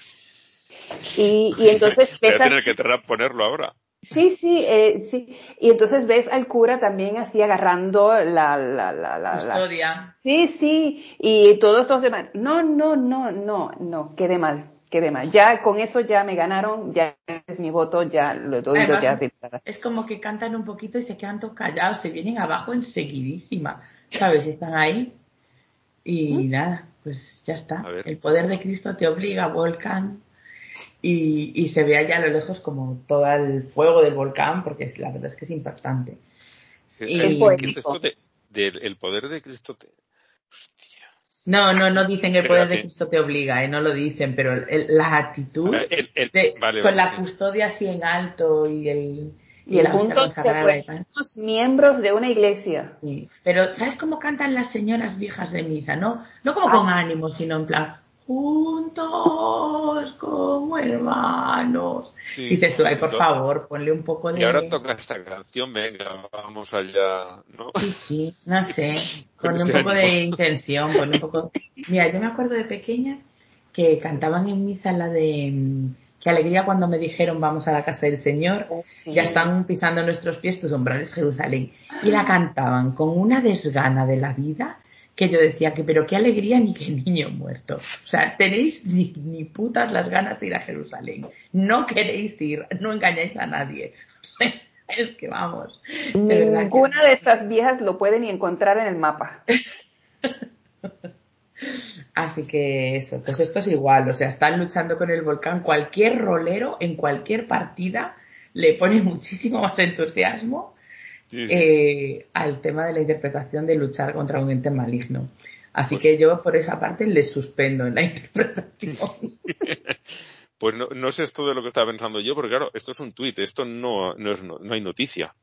Y, y entonces ves... Voy a que ponerlo ahora. Sí, sí, eh, sí. Y entonces ves al cura también así agarrando la... la, la, la Custodia. Sí, sí. Y todos los demás. No, no, no, no, no. Quede mal, quede mal. Ya con eso ya me ganaron, ya es mi voto, ya lo doy ya. Es como que cantan un poquito y se quedan todos callados, se vienen abajo enseguidísima. ¿Sabes? Están ahí. Y ¿Mm? nada, pues ya está. El poder de Cristo te obliga, Volcán y, y, se ve allá a lo lejos como todo el fuego del volcán, porque es, la verdad es que es impactante. y el, el poder de Cristo te... No, no, no dicen el poder de Cristo te obliga, eh, no lo dicen, pero la actitud con la custodia así en alto y el... Y, el punto de los miembros de una iglesia. Sí, pero ¿sabes cómo cantan las señoras viejas de misa? No, no como con ah. ánimo, sino en plan, juntos como hermanos. Dices tú, ay, por favor, ponle un poco de... Y ahora toca esta canción, venga, vamos allá, ¿no? Sí, sí, no sé, ponle un poco de intención, ponle un poco... Mira, yo me acuerdo de pequeña que cantaban en misa la de... Mm, qué alegría cuando me dijeron vamos a la casa del Señor, oh, ya están pisando nuestros pies tus umbrales Jerusalén. Y la cantaban con una desgana de la vida que yo decía que, pero qué alegría ni qué niño muerto. O sea, tenéis ni, ni putas las ganas de ir a Jerusalén. No queréis ir, no engañáis a nadie. es que vamos. Ninguna de estas viejas lo puede ni encontrar en el mapa. Así que eso, pues esto es igual, o sea, están luchando con el volcán. Cualquier rolero en cualquier partida le pone muchísimo más entusiasmo eh, al tema de la interpretación de luchar contra un ente maligno. Así pues que yo por esa parte le suspendo en la interpretación. pues no, no sé esto de lo que estaba pensando yo, porque claro, esto es un tuit, esto no, no, es, no, hay noticia.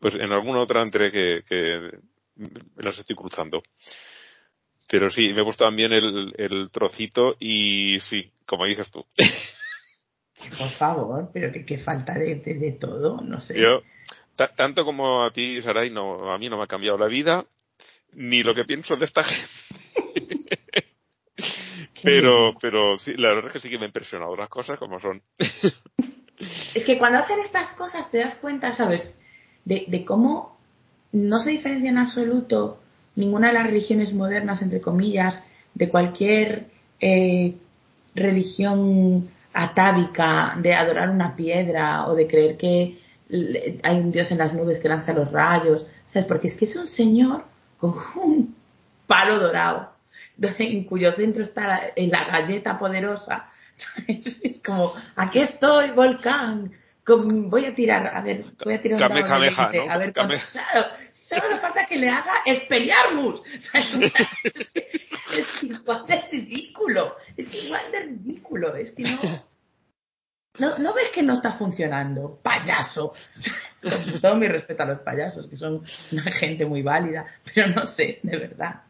Pues en alguna otra entre que, que las estoy cruzando. Pero sí, me gusta también el, el trocito y sí, como dices tú. Por favor, pero que, que falta de, de, todo, no sé. Yo, tanto como a ti, Saray, no, a mí no me ha cambiado la vida, ni lo que pienso de esta gente. pero, pero sí, la verdad es que sí que me ha impresionado las cosas como son. es que cuando hacen estas cosas te das cuenta, ¿sabes? De, de cómo no se diferencia en absoluto ninguna de las religiones modernas, entre comillas, de cualquier eh, religión atávica, de adorar una piedra o de creer que hay un dios en las nubes que lanza los rayos, ¿sabes? Porque es que es un señor con un palo dorado, en cuyo centro está la, galleta poderosa. Es como, aquí estoy, volcán, voy a tirar, a ver, voy a tirar un dado ¿no? a ver claro, solo le falta que le haga Expelliarmus. es igual de ridículo, es igual de ridículo, es que no, ¿No, ¿No ves que no está funcionando? ¡Payaso! Con todo mi respeto a los payasos, que son una gente muy válida, pero no sé, de verdad.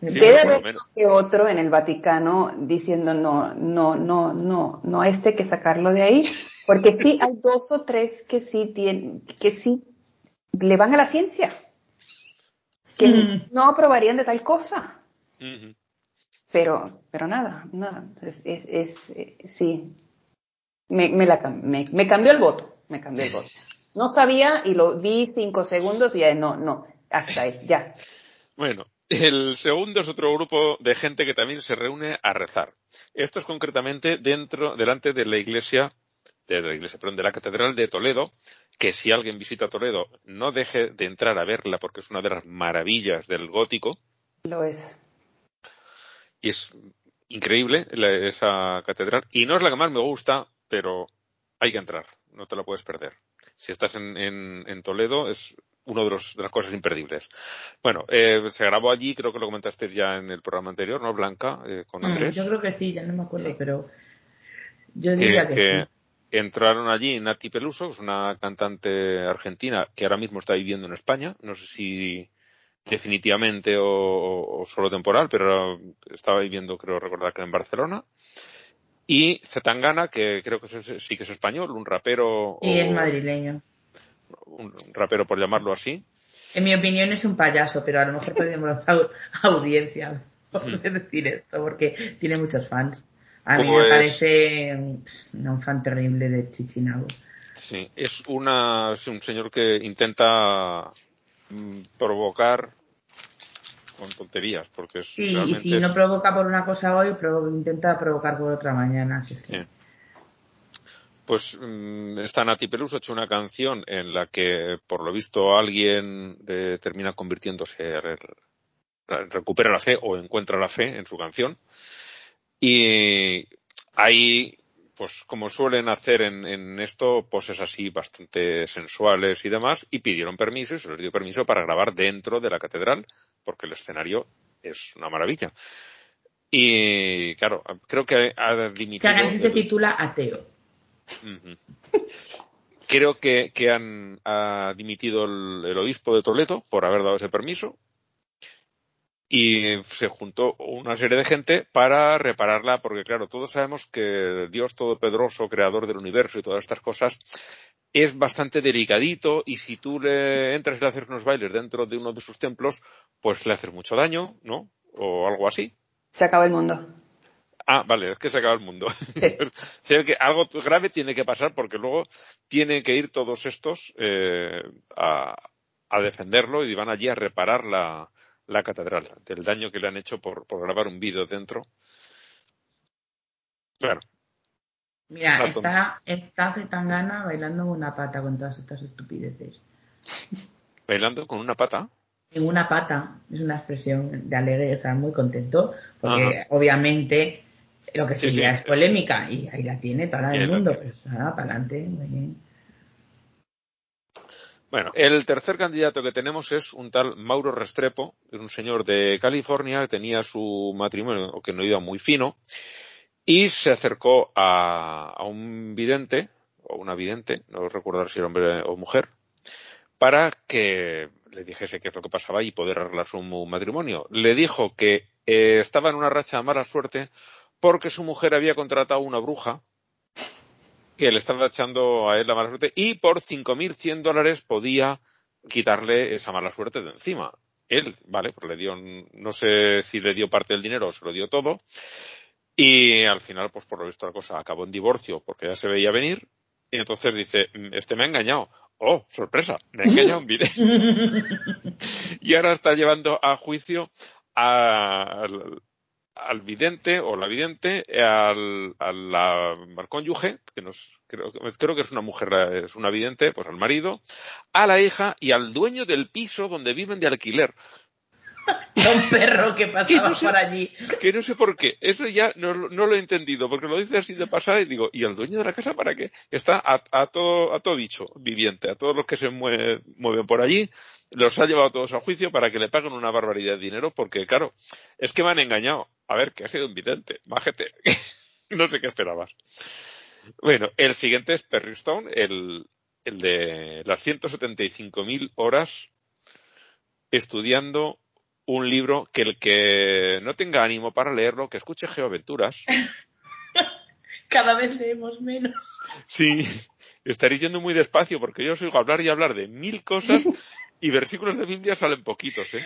Debe haber que otro en el Vaticano diciendo no, no, no, no, no, este hay que sacarlo de ahí, porque sí hay dos o tres que sí tienen, que sí le van a la ciencia, que mm. no aprobarían de tal cosa. Pero, pero nada, nada, es, es, es eh, sí, me, me, la, me, me cambió el voto, me cambió el voto. No sabía y lo vi cinco segundos y ya no, no, hasta ahí, ya. Bueno, el segundo es otro grupo de gente que también se reúne a rezar. Esto es concretamente dentro, delante de la iglesia de la iglesia, perdón, de la Catedral de Toledo, que si alguien visita Toledo no deje de entrar a verla porque es una de las maravillas del gótico. Lo es. Y es increíble esa catedral. Y no es la que más me gusta, pero hay que entrar, no te la puedes perder. Si estás en, Toledo es una de, de las cosas imperdibles. Bueno, eh, se grabó allí, creo que lo comentaste ya en el programa anterior, ¿no, Blanca? Eh, con mm, Andrés. yo creo que sí, ya no me acuerdo, pero yo diría que, Entraron allí Nati Peluso, es una cantante argentina que ahora mismo está viviendo en España. No sé si definitivamente o, solo temporal, pero estaba viviendo, creo recordar que en Barcelona. Y Zetangana, que creo que sí que es español, un rapero. Y es madrileño. Un rapero, por llamarlo así. En mi opinión es un payaso, pero a lo mejor podríamos audiencia por decir esto, porque tiene muchos fans. A mí me parece un fan terrible de Chichinabo. Sí, es una, un señor que intenta mm, provocar con tonterías, porque es Sí, y si no provoca por una cosa hoy, intenta provocar por otra mañana. Pues mm, esta Nati Peluso ha hecho una canción en la que, por lo visto, alguien eh, termina convirtiéndose, recupera la fe o encuentra la fe en su canción. Y hay, pues como suelen hacer en, esto, poses así bastante sensuales y demás, y pidieron permiso y se les dio permiso para grabar dentro de la catedral, porque el escenario es una maravilla. Y claro, creo que ha dimitido. Que se titula Ateo. Creo que, han ha dimitido el, obispo de Toledo por haber dado ese permiso y se juntó una serie de gente para repararla, porque claro, todos sabemos que Dios Todopoderoso, creador del universo y todas estas cosas, es bastante delicadito y si tú le entras y le haces unos bailes dentro de uno de sus templos, pues le haces mucho daño, ¿no? O algo así. Se acaba el mundo. Ah, vale, es que se acaba el mundo. Sí. que algo grave tiene que pasar porque luego tienen que ir todos estos eh, a, a defenderlo y van allí a reparar la, la catedral, del daño que le han hecho por, por grabar un vídeo dentro. Claro. Mira, está, está Zetangana bailando con una pata con todas estas estupideces. ¿Bailando con una pata? En una pata, es una expresión de alegre, o sea, muy contento, porque obviamente lo que sería es polémica y ahí la tiene todo el mundo, pues nada, para adelante, muy bien. Bueno, el tercer candidato que tenemos es un tal Mauro Restrepo, es un señor de California que tenía su matrimonio que no iba muy fino y se acercó a, un vidente o una vidente, no recuerdo si era hombre o mujer, para que le dijese qué es lo que pasaba y poder arreglar su matrimonio. Le dijo que eh, estaba en una racha de mala suerte porque su mujer había contratado una bruja que le estaba echando a él la mala suerte y por 5.100 dólares podía quitarle esa mala suerte de encima. Él, vale, pues le dio, no sé si le dio parte del dinero o se lo dio todo. Y al final, pues por lo visto la cosa acabó en divorcio porque ya se veía venir. Y entonces dice, mm, este me ha engañado. Oh, sorpresa, me ha engañado un video. y ahora está llevando a juicio a, al vidente o la vidente, al, al, cónyuge, que nos, creo, creo que es una mujer, es una vidente, pues al marido, a la hija y al dueño del piso donde viven de alquiler. Y a un perro que pasaba por allí. Que no sé por qué. Eso ya no, no, lo he entendido, porque lo dice así de pasada y digo, ¿y al dueño de la casa para qué? Está a, a, todo, a todo bicho viviente, a todos los que se mueven por allí, los ha llevado todos a juicio para que le paguen una barbaridad de dinero, porque claro, es que me han engañado. A ver, que ha sido un vidente, májete. no sé qué esperabas. Bueno, el siguiente es Perry Stone, el, el de las 175.000 horas estudiando un libro que el que no tenga ánimo para leerlo, que escuche Geoaventuras. Cada vez leemos menos. Sí, estaréis yendo muy despacio porque yo os oigo hablar y hablar de mil cosas y versículos de Biblia salen poquitos, ¿eh?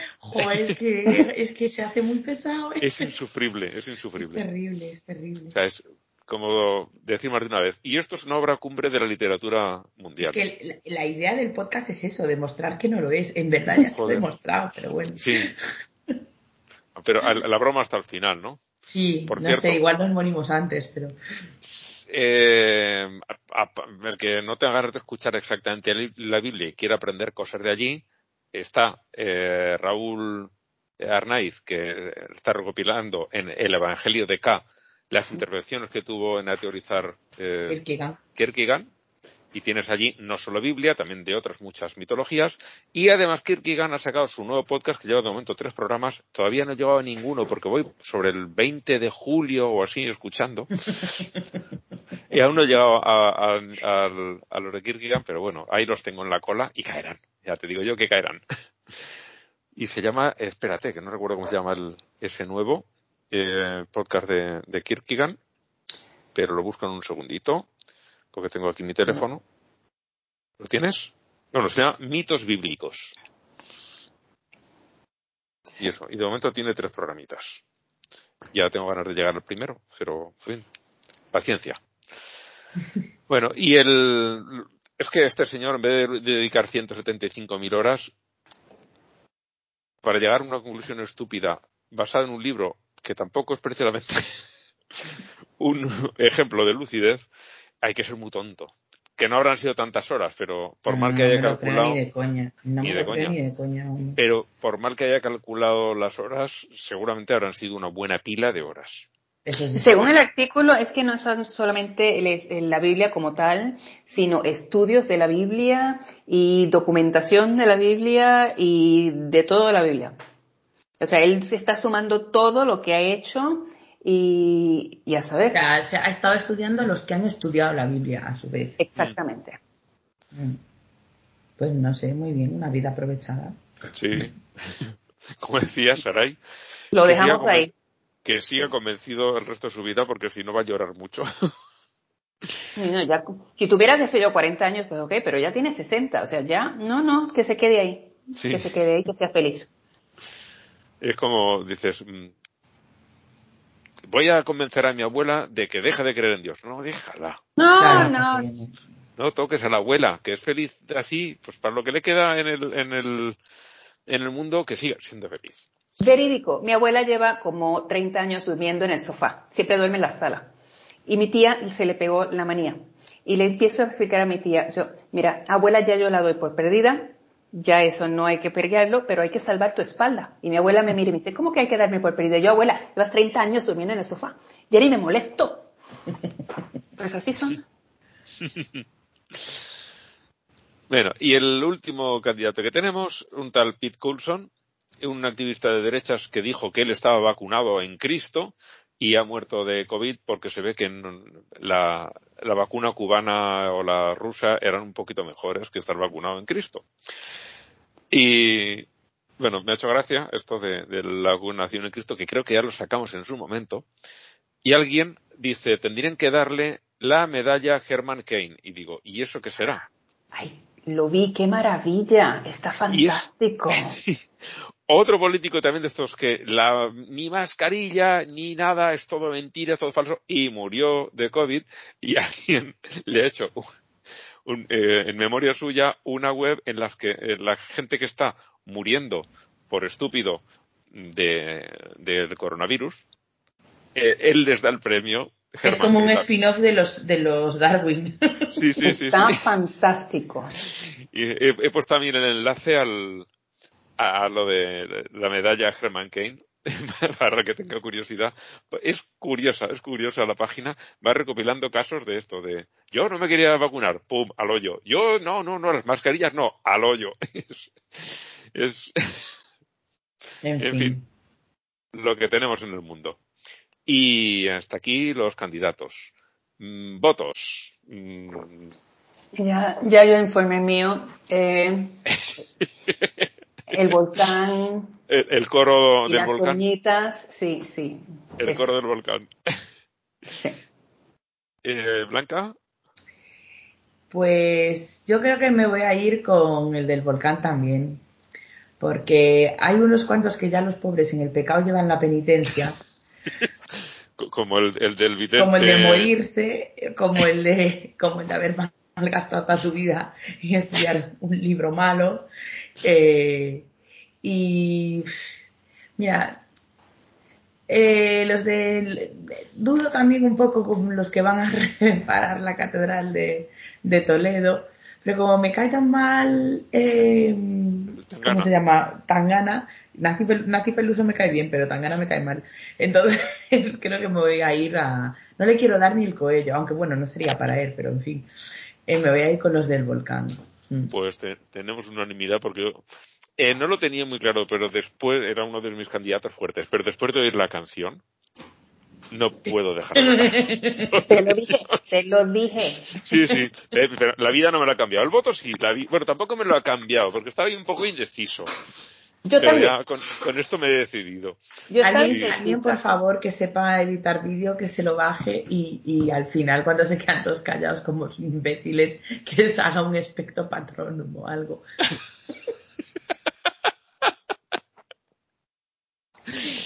Es que, es que se hace muy pesado. ¿eh? Es insufrible, es insufrible. Es terrible, es terrible. O sea, es como decir más de una vez. Y esto es una obra cumbre de la literatura mundial. Es que la, idea del podcast es eso, demostrar que no lo es. En verdad ya está demostrado, pero bueno. Sí. Pero la broma hasta el final, ¿no? Sí, Por no sé, igual nos morimos antes, pero... eh, el que no tenga ganas de escuchar exactamente la Biblia y quiera aprender cosas de allí, está eh, Raúl Arnaiz, que está recopilando en el Evangelio de K las intervenciones que tuvo en a teorizar eh, Kierkegaard y tienes allí no solo Biblia, también de otras muchas mitologías. Y además Kierkegaard ha sacado su nuevo podcast que lleva de momento tres programas. Todavía no he llegado a ninguno porque voy sobre el 20 de julio o así escuchando. y aún no he llegado a, a, los de Kierkegaard, pero bueno, ahí los tengo en la cola y caerán. Ya te digo yo que caerán. y se llama, espérate, que no recuerdo cómo se llama el, ese nuevo eh, podcast de, de Kierkegaard, pero lo busco en un segundito porque tengo aquí mi teléfono. ¿Lo tienes? Bueno, se llama Mitos Bíblicos. Y eso, y de momento tiene tres programitas. Ya tengo ganas de llegar al primero, pero, en fin, paciencia. Bueno, y el, es que este señor, en vez de dedicar 175.000 horas para llegar a una conclusión estúpida basada en un libro que tampoco es precisamente un ejemplo de lucidez, hay que ser muy tonto. Que no habrán sido tantas horas, pero por mal que haya calculado. Ni de coña. No ni, de coña. ni de coña. Pero por mal que haya calculado las horas, seguramente habrán sido una buena pila de horas. Según el artículo, es que no son solamente la Biblia como tal, sino estudios de la Biblia y documentación de la Biblia y de toda la Biblia. O sea, él se está sumando todo lo que ha hecho y, y a saber. ha estado estudiando los que han estudiado la Biblia a su vez. Exactamente. Mm. Pues no sé, muy bien, una vida aprovechada. Sí. Como decía Saray. Lo dejamos ahí. Que siga convencido el resto de su vida porque si no va a llorar mucho. no, ya, si tuviera, que sé yo, 40 años, pues ok, pero ya tiene 60, o sea, ya, no, no, que se quede ahí. Que se quede ahí, que sea feliz. Es como, dices, mm, voy a convencer a mi abuela de que deje de creer en Dios. No, déjala. No, no. No toques a la abuela, que es feliz así, pues para lo que le queda en el, en el, en el mundo, que siga siendo feliz. Verídico. Mi abuela lleva como 30 años durmiendo en el sofá. Siempre duerme en la sala. Y mi tía se le pegó la manía. Y le empiezo a explicar a mi tía, yo, mira, abuela ya yo la doy por perdida, ya eso no hay que perderlo, pero hay que salvar tu espalda. Y mi abuela me mira y me dice, ¿cómo que hay que darme por perdida? Yo, abuela, llevas 30 años durmiendo en el sofá. Ya ni me molesto. Pues así son. Bueno, y el último candidato que tenemos, un tal Pete Coulson, un activista de derechas que dijo que él estaba vacunado en Cristo y ha muerto de COVID porque se ve que la, la vacuna cubana o la rusa eran un poquito mejores que estar vacunado en Cristo. Y bueno, me ha hecho gracia esto de, la vacunación en Cristo, que creo que ya lo sacamos en su momento. Y alguien dice, tendrían que darle la medalla Herman Kane. Y digo, ¿y eso qué será? Ay, lo vi, qué maravilla, está fantástico. Otro político también de estos que la, ni mascarilla ni nada, es todo mentira, todo falso, y murió de COVID, y alguien le ha hecho eh, en memoria suya una web en la que eh, la gente que está muriendo por estúpido de, del coronavirus, eh, él les da el premio. es como un spin-off de los, de los Darwin. Sí, sí, sí. Está fantástico. Y he, puesto también el enlace al, a lo de la medalla Herman Kane para que tenga curiosidad. Es curiosa, es curiosa la página. Va recopilando casos de esto, de yo no me quería vacunar, pum, al hoyo. Yo no, no, no, las mascarillas no, al hoyo. es, en, fin. lo que tenemos en el mundo. Y hasta aquí los candidatos. Mm, votos. Mm. Ya, ya yo informe mío. Eh, el volcán. El, coro del las volcán. sí, sí. El coro del volcán. Sí. Eh, Blanca. Pues yo creo que me voy a ir con el del volcán también. Porque hay unos cuantos que ya los pobres en el pecado llevan la penitencia. como el, del vidente. Como el de morirse, como el de, como el de haber malgastado toda su vida y estudiar un libro malo. Eh, y mira, Eh, los de dudo también un poco con los que van a reparar la catedral de, de Toledo, pero como me cae tan mal, eh, ¿cómo se llama? Tangana, Nazi, Peluso me cae bien, pero Tangana me cae mal. Entonces creo que me voy a ir a, no le quiero dar ni el coello, aunque bueno, no sería para él, pero en fin, eh, me voy a ir con los del volcán. Mm. Pues tenemos unanimidad porque yo eh, no lo tenía muy claro, pero después era uno de mis candidatos fuertes. Pero después de oír la canción, no puedo dejarlo. te lo dije, te lo dije. Sí, sí. Eh, la vida no me lo ha cambiado. El voto sí. La bueno, tampoco me lo ha cambiado porque estaba ahí un poco indeciso. Yo pero también. ya con, con, esto me he decidido. Yo ¿Alguien, alguien, por favor, que sepa editar vídeo, que se lo baje y, y, al final, cuando se quedan todos callados como imbéciles, que les haga un espectro patrónomo o algo.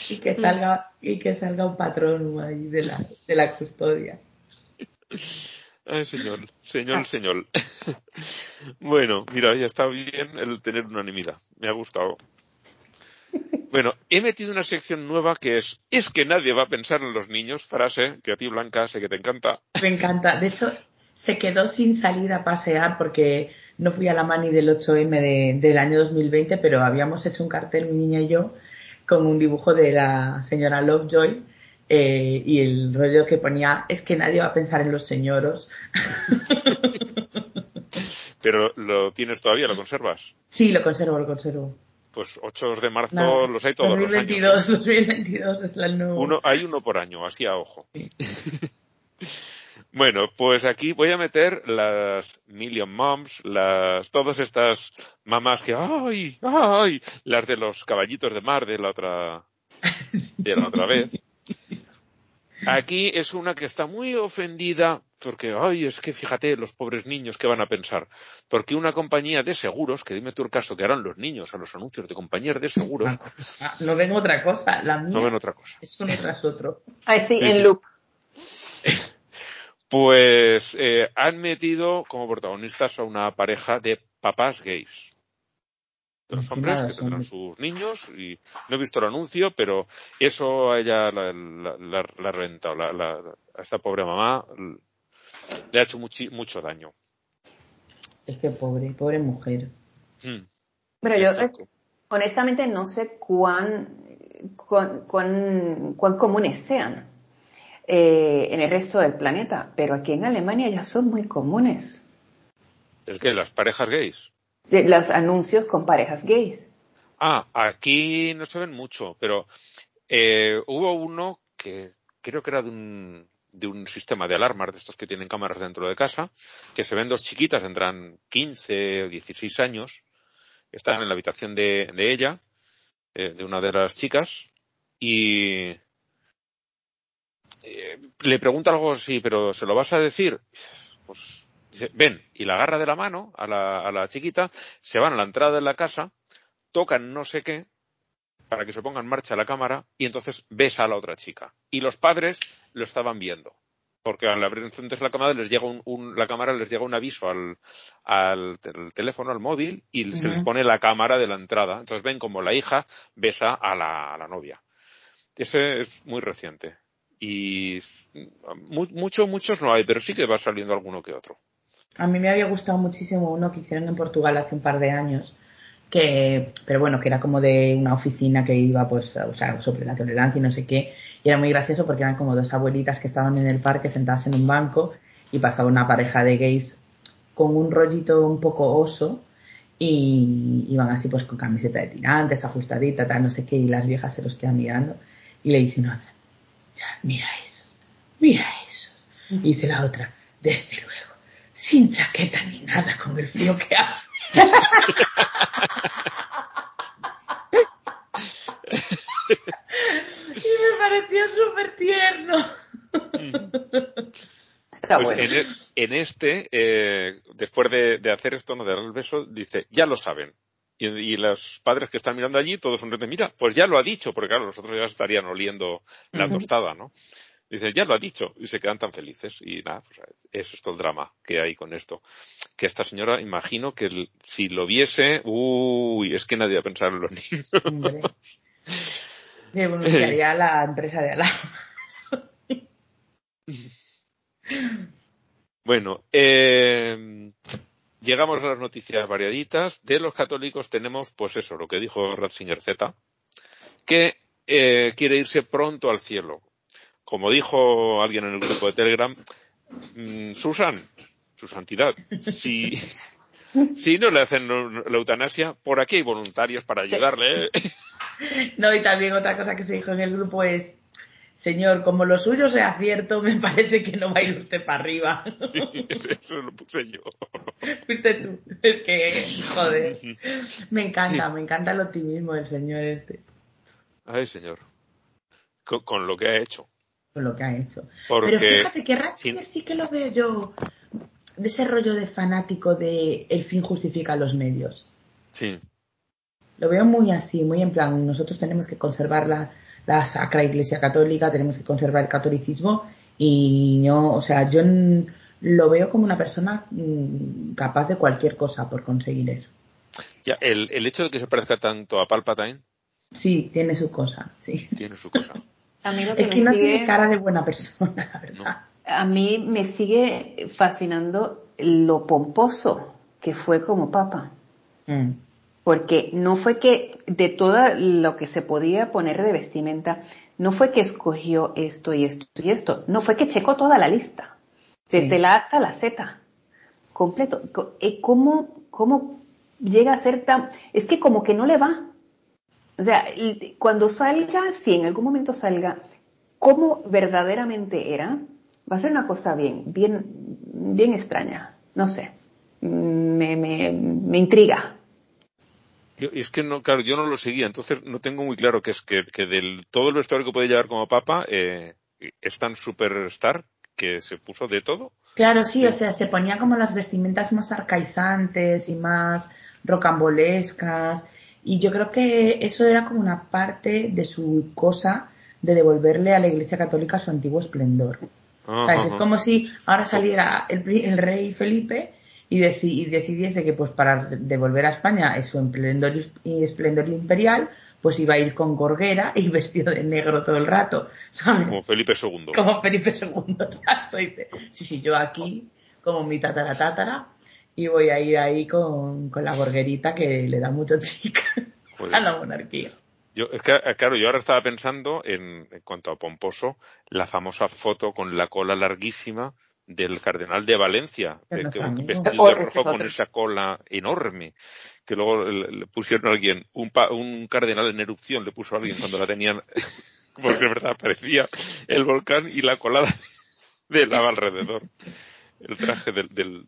y que salga y que salga un patrón ahí de la, de la custodia. Ay, señor, señor, señor. bueno, mira, ya está bien el tener unanimidad. Me ha gustado. Bueno, he metido una sección nueva que es es que nadie va a pensar en los niños, frase que a ti Blanca sé que te encanta. Me encanta. De hecho, se quedó sin salir a pasear porque no fui a la mani del 8M de, del año 2020, pero habíamos hecho un cartel, mi niña y yo, con un dibujo de la señora Lovejoy eh, y el rollo que ponía es que nadie va a pensar en los señoros. Pero lo tienes todavía, lo conservas. Sí, lo conservo, lo conservo. Pues 8 de marzo los hay todos 2022, los años. 2022 es la nueva. Uno, hay uno por año, así a ojo. Sí. Bueno, pues aquí voy a meter las Million Moms, las, todas estas mamás que, ay, ay, las de los caballitos de mar de la otra, de la otra vez. Aquí es una que está muy ofendida porque, ay, es que fíjate, los pobres niños, ¿qué van a pensar? Porque una compañía de seguros, que dime tú el caso que harán los niños a los anuncios de compañías de seguros. No ven otra cosa, la mía no ven otra cosa. Es uno tras otro. Ay, sí, en loop. Pues eh, han metido como protagonistas a una pareja de papás gays. Dos hombres que tendrán sus niños y no he visto el anuncio, pero eso a ella la, la, la, la ha reventado. La, la, a esta pobre mamá le ha hecho mucho, mucho daño. Es que pobre, pobre mujer. Hmm. Pero yo Exacto. honestamente no sé cuán, cuán, cuán, cuán comunes sean eh, en el resto del planeta, pero aquí en Alemania ya son muy comunes. ¿El qué? ¿Las parejas gays? De los anuncios con parejas gays. Ah, aquí no se ven mucho, pero eh, hubo uno que creo que era de un, de un sistema de alarmas de estos que tienen cámaras dentro de casa, que se ven dos chiquitas, tendrán 15 o 16 años, están en la habitación de, de ella, eh, de una de las chicas, y eh, le pregunta algo así, pero ¿se lo vas a decir? Pues dice, ven, y la agarra de la mano a la, a la chiquita, se van a la entrada de la casa, tocan no sé qué, para que se ponga en marcha la cámara, y entonces besa a la otra chica. Y los padres lo estaban viendo. Porque al abrir entonces la cámara les llega un, un, la cámara les llega un aviso al, al, al teléfono, al móvil, y uh -huh. se les pone la cámara de la entrada. Entonces ven como la hija besa a la, a la novia. Ese es muy reciente y mucho, muchos no hay, pero sí que va saliendo alguno que otro. A mí me había gustado muchísimo uno que hicieron en Portugal hace un par de años, que, pero bueno, que era como de una oficina que iba pues a usar sobre la tolerancia y no sé qué, y era muy gracioso porque eran como dos abuelitas que estaban en el parque sentadas en un banco y pasaba una pareja de gays con un rollito un poco oso y iban así pues con camiseta de tirantes, ajustadita, tal, no sé qué, y las viejas se los quedan mirando y le dicen, mira eso, mira eso. Y dice la otra, desde luego, sin chaqueta ni nada con el frío que hace. y me pareció súper tierno. Está pues bueno. en, en, este, eh, después de, de, hacer esto, no de dar el beso, dice, ya lo saben. Y, y, los padres que están mirando allí, todos son de, mira, pues ya lo ha dicho, porque claro, los otros ya estarían oliendo la uh -huh. tostada, ¿no? Dice, ya lo ha dicho, y se quedan tan felices. Y nada, pues eso es todo el drama que hay con esto. Que esta señora, imagino que el, si lo viese, uy, es que nadie va a pensar en los niños. Denunciaría a la empresa de alarmas. Bueno, eh, llegamos a las noticias variaditas. De los católicos tenemos, pues eso, lo que dijo Ratzinger Z, que eh, quiere irse pronto al cielo. Como dijo alguien en el grupo de Telegram, mm, Susan, su santidad, si, si no le hacen la eutanasia, por aquí hay voluntarios para ayudarle. ¿eh? No, y también otra cosa que se dijo en el grupo es, señor, como lo suyo sea cierto, me parece que no va a ir usted para arriba. Sí, eso lo puse yo. Fuiste tú. Es que, joder. Me encanta, me encanta el optimismo del señor este. Ay, señor. Con, con lo que ha hecho. Con lo que ha hecho. Porque- Pero fíjate que Ratzinger sí que lo veo yo de ese rollo de fanático de el fin justifica los medios. Sí. Lo veo muy así, muy en plan, nosotros tenemos que conservar la, la sacra iglesia católica, tenemos que conservar el catolicismo y no, o sea, yo lo veo como una persona mm, capaz de cualquier cosa por conseguir eso. Ya, el, el hecho de que se parezca tanto a Palpatine Sí, tiene su cosa, sí. tiene su cosa. A mí lo que Es que me no sigue, tiene cara de buena persona, la verdad. a mí me sigue fascinando lo pomposo que fue como papa. Mm. Porque no fue que de todo lo que se podía poner de vestimenta, no fue que escogió esto y esto y esto, no fue que checó toda la lista, desde Sí. la A hasta la Z, completo. Co- eh, ¿Cómo, ¿Cómo llega a ser tan...? Es que como que no le va. O sea, cuando salga, si en algún momento salga, cómo verdaderamente era, va a ser una cosa bien, bien, bien extraña. No sé. Me, me, me intriga. Yo- y es que no, claro, yo no lo seguía, entonces no tengo muy claro que es que, que del todo el vestuario que puede llevar como papa eh, es tan superstar que se puso de todo. Claro, sí, o sea, se ponía como las vestimentas más arcaizantes y más rocambolescas. Y yo creo que eso era como una parte de su cosa de devolverle a la Iglesia Católica su antiguo esplendor. ¿Sabes? Es como si ahora saliera el, el rey Felipe y, deci- y decidiese que pues para devolver a España su esplendor, y esplendor imperial, pues iba a ir con gorguera y vestido de negro todo el rato. ¿sabes? como Felipe II. Como Felipe II, exacto. Dice, sí, sí, yo aquí, como mi tatara tátara, y voy a ir ahí con, con la gorguerita que le da mucho chica Joder. a la monarquía. Yo, es que, eh, claro, yo ahora estaba pensando en, en cuanto a pomposo, la famosa foto con la cola larguísima del cardenal de Valencia, De nuestro que- vestido Oh, de es rojo con esa cola enorme, que luego le, pusieron a alguien, un, pa- un cardenal en erupción le puso a alguien cuando la tenían, porque de verdad parecía el volcán y la colada de lava alrededor, el traje del, del,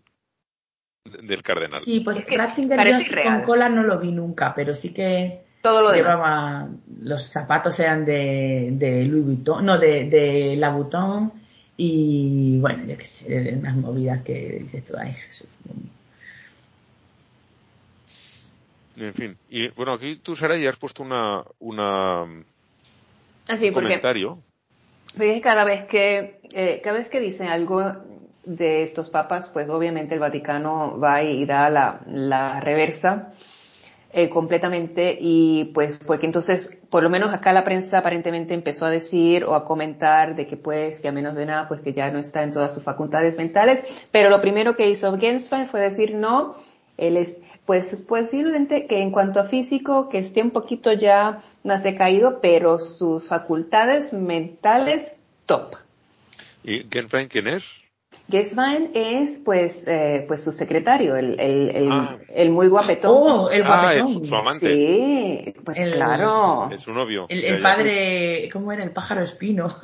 del cardenal. Sí, pues Es que Ratzinger yo parece así real. con cola no lo vi nunca, pero sí que Todo lo demás. llevaba, los zapatos eran de, de Louis Vuitton, no, de, de La Vuitton, y bueno, yo qué sé, de unas movidas que dices tú, ay Jesús. En fin, y bueno, aquí tú, Sara, ya has puesto una, una, un Así, porque comentario. Porque cada vez que eh, cada vez que dicen algo de estos papas, pues obviamente el Vaticano va y da la, la reversa eh, completamente y pues porque entonces por lo menos acá la prensa aparentemente empezó a decir o a comentar de que pues que a menos de nada pues que ya no está en todas sus facultades mentales, pero lo primero que hizo Genswein fue decir no, él es pues posiblemente que en cuanto a físico que esté un poquito ya más decaído, pero sus facultades mentales top. ¿Y Genfrein quién es? Geswein es pues eh, pues su secretario, el, el, el, Ah. el muy guapetón. Oh, el ah, es guapetón. su amante, Sí, pues El- claro. es su novio. El, padre, ¿cómo era? El pájaro espino.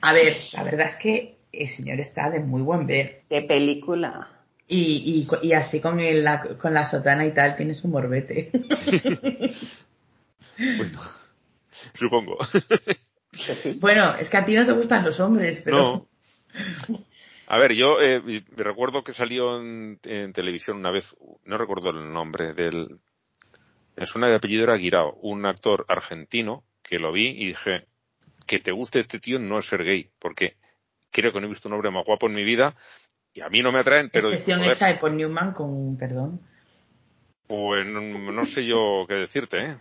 A ver, la verdad es que el señor está de muy buen ver. Qué película. Y, y, y así con, el- la, con la sotana y tal, tiene su morbete. Bueno, supongo. Sí. bueno, es que a ti no te gustan los hombres, pero... No. A ver, yo eh, me recuerdo que salió en, en televisión una vez, no recuerdo el nombre del... Es una de apellido era Guirao, un actor argentino que lo vi y dije, que te guste este tío no es ser gay, porque creo que no he visto un hombre más guapo en mi vida y a mí no me atraen, pero Excepción hecha de Paul Newman con perdón. pues no, no sé yo qué decirte, ¿eh?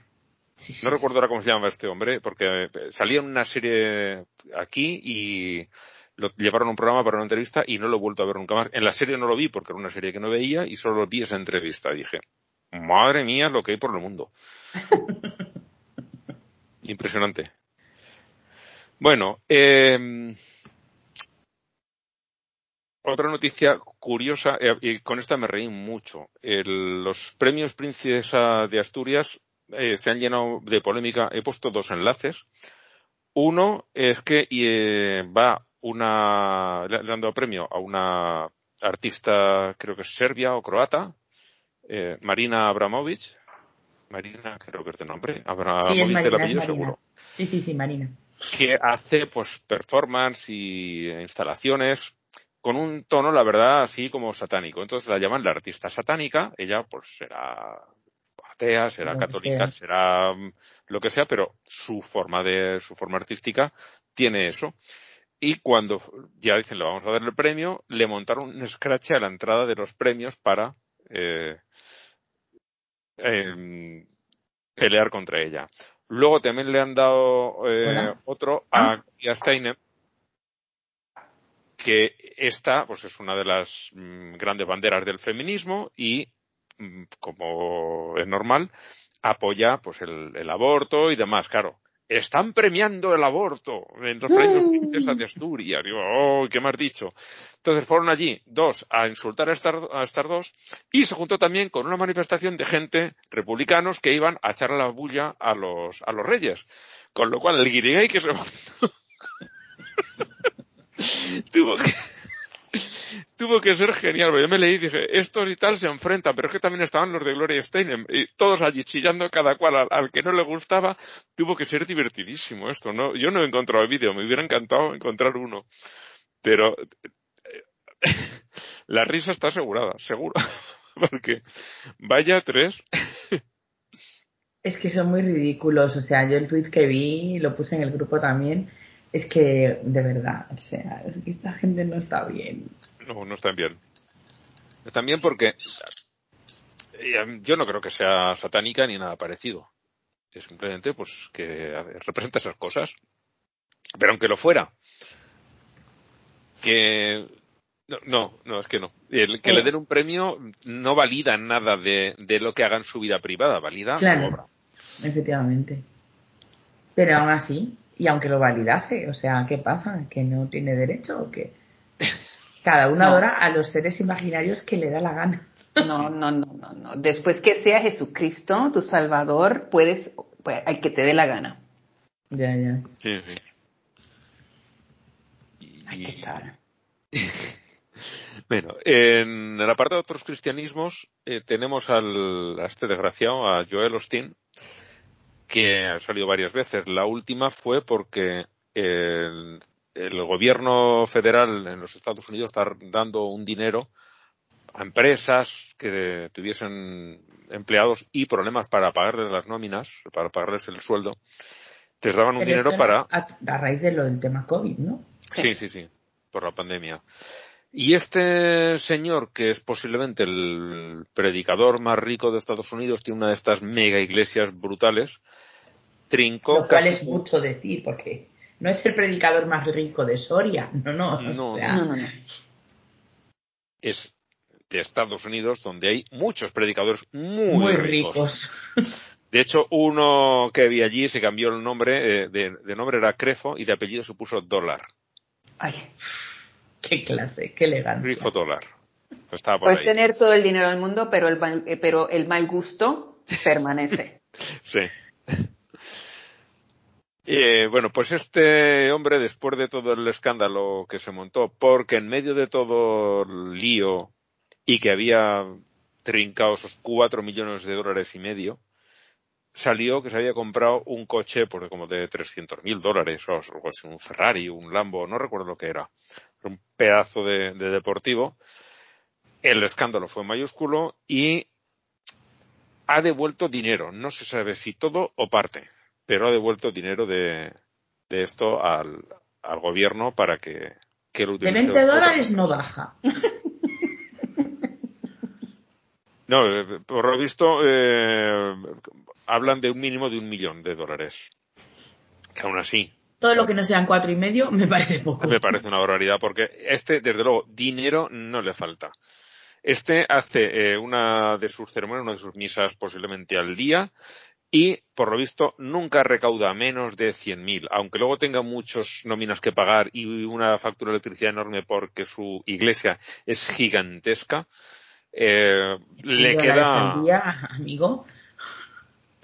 No recuerdo ahora cómo se llama este hombre, porque salía en una serie aquí y lo llevaron a un programa para una entrevista y no lo he vuelto a ver nunca más. En la serie no lo vi porque era una serie que no veía y solo vi esa entrevista. Dije, madre mía, lo que hay por el mundo. Impresionante. Bueno, eh, otra noticia curiosa, eh, y con esta me reí mucho. los premios Princesa de Asturias eh, se han llenado de polémica. He puesto dos enlaces. Uno es que eh, va una, le han dado premio a una artista, creo que es serbia o croata, Marina Abramovic. Marina, creo que es de nombre. Abramovic sí, apellido seguro. Sí, sí, sí, Marina. Que hace pues performance y instalaciones con un tono, la verdad, así como satánico. Entonces la llaman la artista satánica, ella pues será será católica, será mm, lo que sea, pero su forma de, su forma artística tiene eso. Y cuando ya dicen le vamos a dar el premio, le montaron un scratch a la entrada de los premios para eh, em, pelear contra ella. Luego también le han dado eh, otro a, ah. a Steinem, que esta pues es una de las mm, grandes banderas del feminismo y como es normal apoya pues el, aborto y demás. Claro están premiando el aborto en los premios princesa de Asturias. Digo oh qué me has dicho entonces fueron allí dos a insultar a estas, a dos y se juntó también con una manifestación de gente republicanos que iban a echar la bulla a los a los reyes. Con lo cual el guirigay que se tuvo que tuvo que ser genial. Yo me leí y dije, estos y tal se enfrentan, pero es que también estaban los de Gloria Steinem y todos allí chillando cada cual al, que no le gustaba. Tuvo que ser divertidísimo esto, ¿no? Yo no he encontrado vídeo, me hubiera encantado encontrar uno. Pero la risa está asegurada, seguro. Porque vaya tres. Es que son muy ridículos. O sea, yo el tweet que vi, lo puse en el grupo también es que, de verdad, o sea, es que esta gente no está bien. No, no están bien. Están bien porque eh, yo no creo que sea satánica ni nada parecido. Es simplemente, pues, que representa esas cosas. Pero aunque lo fuera, que no, no, es que no. El que le den un premio no valida nada de, de, lo que haga en su vida privada, valida su obra. Efectivamente. Pero aún así, y aunque lo validase, o sea, ¿qué pasa? ¿Que no tiene derecho o qué? Cada uno adora a los seres imaginarios que le da la gana. No, no, no, no, no. Después que sea Jesucristo, tu Salvador, puedes, pues, al que te dé la gana. Ya, ya. Sí, sí. Ay, qué tal. bueno, en el apartado de otros cristianismos eh, tenemos al, a este desgraciado, a Joel Osteen, que ha salido varias veces. La última fue porque el, gobierno federal en los Estados Unidos está dando un dinero a empresas que tuviesen empleados y problemas para pagarles las nóminas, para pagarles el sueldo. te daban un dinero para. A, a, raíz de lo del tema COVID, ¿no? Sí, sí, sí, por la pandemia. Y este señor, que es posiblemente el predicador más rico de Estados Unidos, tiene una de estas mega iglesias brutales, trincó. Lo cual es mucho decir, porque no es el predicador más rico de Soria, no, no. No, no, no. Es de Estados Unidos, donde hay muchos predicadores muy, ricos. De hecho, uno que vi allí se cambió el nombre, eh, de, nombre era Crefo y de apellido se puso Dólar. Ay. Qué clase, qué elegante. Grifo dólar. Puedes tener todo el dinero del mundo, pero el, mal, eh, pero el mal gusto permanece. sí. Eh, bueno, pues este hombre, después de todo el escándalo que se montó, porque en medio de todo el lío y que había trincado esos cuatro millones de dólares y medio, salió que se había comprado un coche pues, como de 300 mil dólares, o algo así, un Ferrari, un Lambo, no recuerdo lo que era, un pedazo de, deportivo. El escándalo fue mayúsculo y ha devuelto dinero, no se sabe si todo o parte, pero ha devuelto dinero de, de esto al, al gobierno para que, que lo utilice. De 20 dólares no baja. No, eh, por lo visto, eh, hablan de un mínimo de un millón de dólares. Que aún así. Todo lo que no sean cuatro y medio me parece poco. Me parece una barbaridad porque este, desde luego, dinero no le falta. Este hace eh, una de sus ceremonias, una de sus misas posiblemente al día y, por lo visto, nunca recauda menos de 100.000, aunque luego tenga muchas nóminas que pagar y una factura de electricidad enorme porque su iglesia es gigantesca. Eh, le queda. Al día, amigo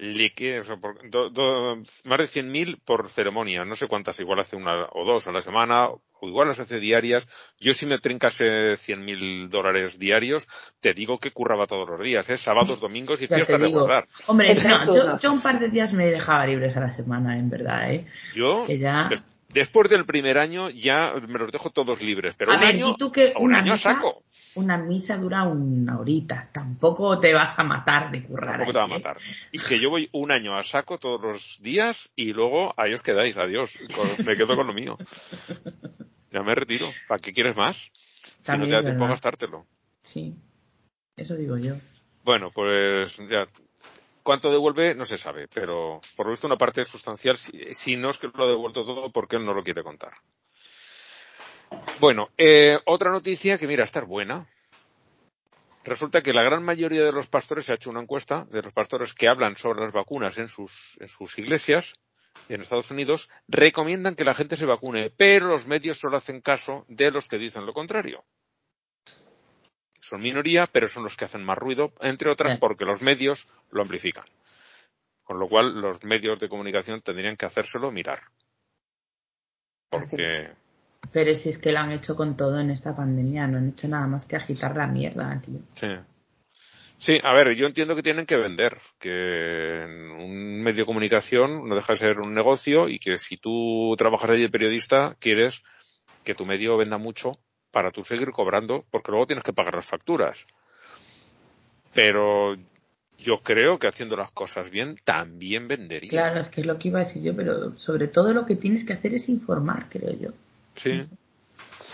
le más de 100.000 por ceremonia, no sé cuántas, igual hace una o dos a la semana, o igual las hace diarias. Yo si me trincase 100.000 dólares diarios, te digo que curraba todos los días, ¿eh? sábados, domingos y fiestas de guardar. Hombre, yo, un par de días me dejaba libres a la semana, en verdad, ¿eh? Yo, ya... Después del primer año ya me los dejo todos libres, pero a un ver, año, tú que un año saco. Una misa dura una horita, tampoco te vas a matar de currar. Tampoco te va a ¿eh? matar. Y que yo voy un año a saco todos los días y luego ahí os quedáis, adiós, me quedo con lo mío. Ya me retiro. ¿Para qué quieres más? si no te da tiempo a gastártelo. Sí, eso digo yo. Bueno, pues ya ¿Cuánto devuelve? No se sabe, pero por lo visto una parte sustancial, si, no es que lo ha devuelto todo porque él no lo quiere contar. Bueno, eh, otra noticia que mira, estar buena. Resulta que la gran mayoría de los pastores, se ha hecho una encuesta de los pastores que hablan sobre las vacunas en sus, en sus iglesias en Estados Unidos, recomiendan que la gente se vacune, pero los medios solo hacen caso de los que dicen lo contrario son minoría, pero son los que hacen más ruido, entre otras porque los medios lo amplifican. Con lo cual, los medios de comunicación tendrían que hacérselo mirar. Porque. Pero si es que lo han hecho con todo en esta pandemia, no han hecho nada más que agitar la mierda, tío. Sí. Sí, a ver, yo entiendo que tienen que vender, que un medio de comunicación no deja de ser un negocio y que si tú trabajas allí de periodista, quieres que tu medio venda mucho para tú seguir cobrando, porque luego tienes que pagar las facturas. Pero yo creo que haciendo las cosas bien también vendería. Claro, es que es lo que iba a decir yo, pero sobre todo lo que tienes que hacer es informar, creo yo. Sí.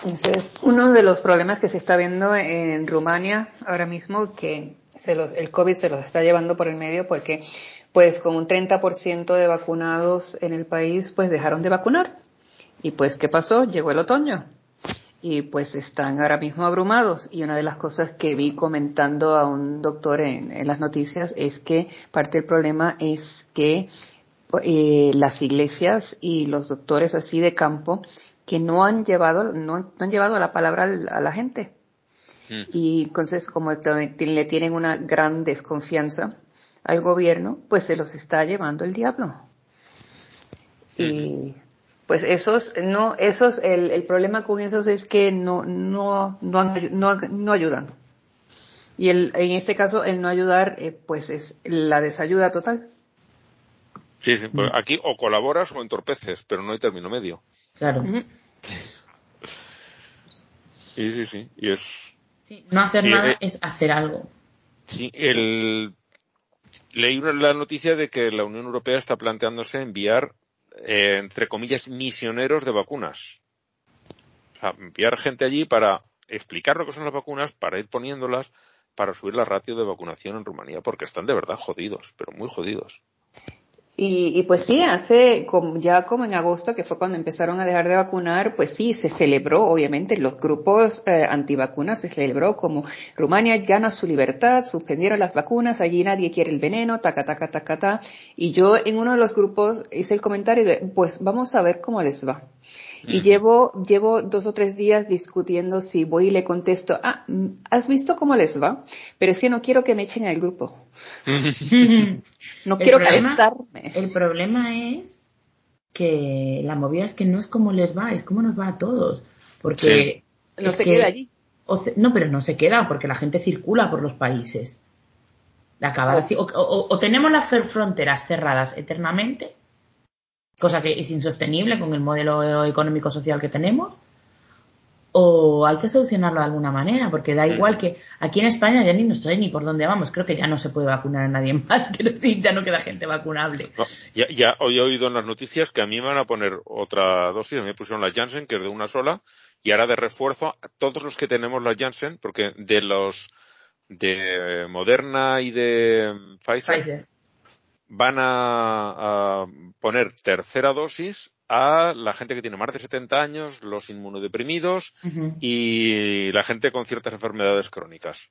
Entonces, uno de los problemas que se está viendo en Rumania ahora mismo, que se el COVID se los está llevando por el medio porque pues con un 30% de vacunados en el país, pues dejaron de vacunar. Y pues, ¿qué pasó? Llegó el otoño y pues están ahora mismo abrumados. Y una de las cosas que vi comentando a un doctor en, las noticias es que parte del problema es que eh, las iglesias y los doctores así de campo que no han llevado, no, han llevado la palabra a la gente. Mm. Y entonces, como le tienen una gran desconfianza al gobierno, pues se los está llevando el diablo. Y pues esos no esos el, el problema con esos es que no no no, no, ayudan. Y el, en este caso el no ayudar eh, pues es la desayuda total. Sí, sí pues aquí o colaboras o entorpeces pero no hay término medio. Claro. Sí sí sí y es no hacer nada eh, es hacer algo. sí el leí la noticia de que la Unión Europea está planteándose enviar eh, entre comillas, misioneros de vacunas. O sea, enviar gente allí para explicar lo que son las vacunas, para ir poniéndolas, para subir la ratio de vacunación en Rumanía, porque están de verdad jodidos, pero muy jodidos. Y, pues sí, hace ya como en agosto, que fue cuando empezaron a dejar de vacunar, pues sí, se celebró, obviamente, los grupos eh, antivacunas se celebró como Rumania gana su libertad, suspendieron las vacunas, allí nadie quiere el veneno, taca, taca, taca, ta. Y yo en uno de los grupos hice el comentario de, pues vamos a ver cómo les va. Y llevo, llevo dos o tres días discutiendo si voy y le contesto, ah, ¿has visto cómo les va? Pero es que no quiero que me echen al grupo. no quiero calentarme. El problema es que la movida es que no es como les va, es como nos va a todos. Porque no se queda allí. no, pero no se queda porque la gente circula por los países. o tenemos las fronteras cerradas eternamente cosa que es insostenible con el modelo económico social que tenemos, o hay que solucionarlo de alguna manera, porque da igual que aquí en España ya ni nos sé ni por dónde vamos, creo que ya no se puede vacunar a nadie más, quiero decir, ya no queda gente vacunable. ya, ya hoy he oído en las noticias que a mí me van a poner otra dosis, me pusieron la Janssen, que es de una sola, y ahora de refuerzo a todos los que tenemos la Janssen, porque de los de Moderna y de Pfizer van a, a, poner tercera dosis a la gente que tiene más de 70 años, los inmunodeprimidos y la gente con ciertas enfermedades crónicas.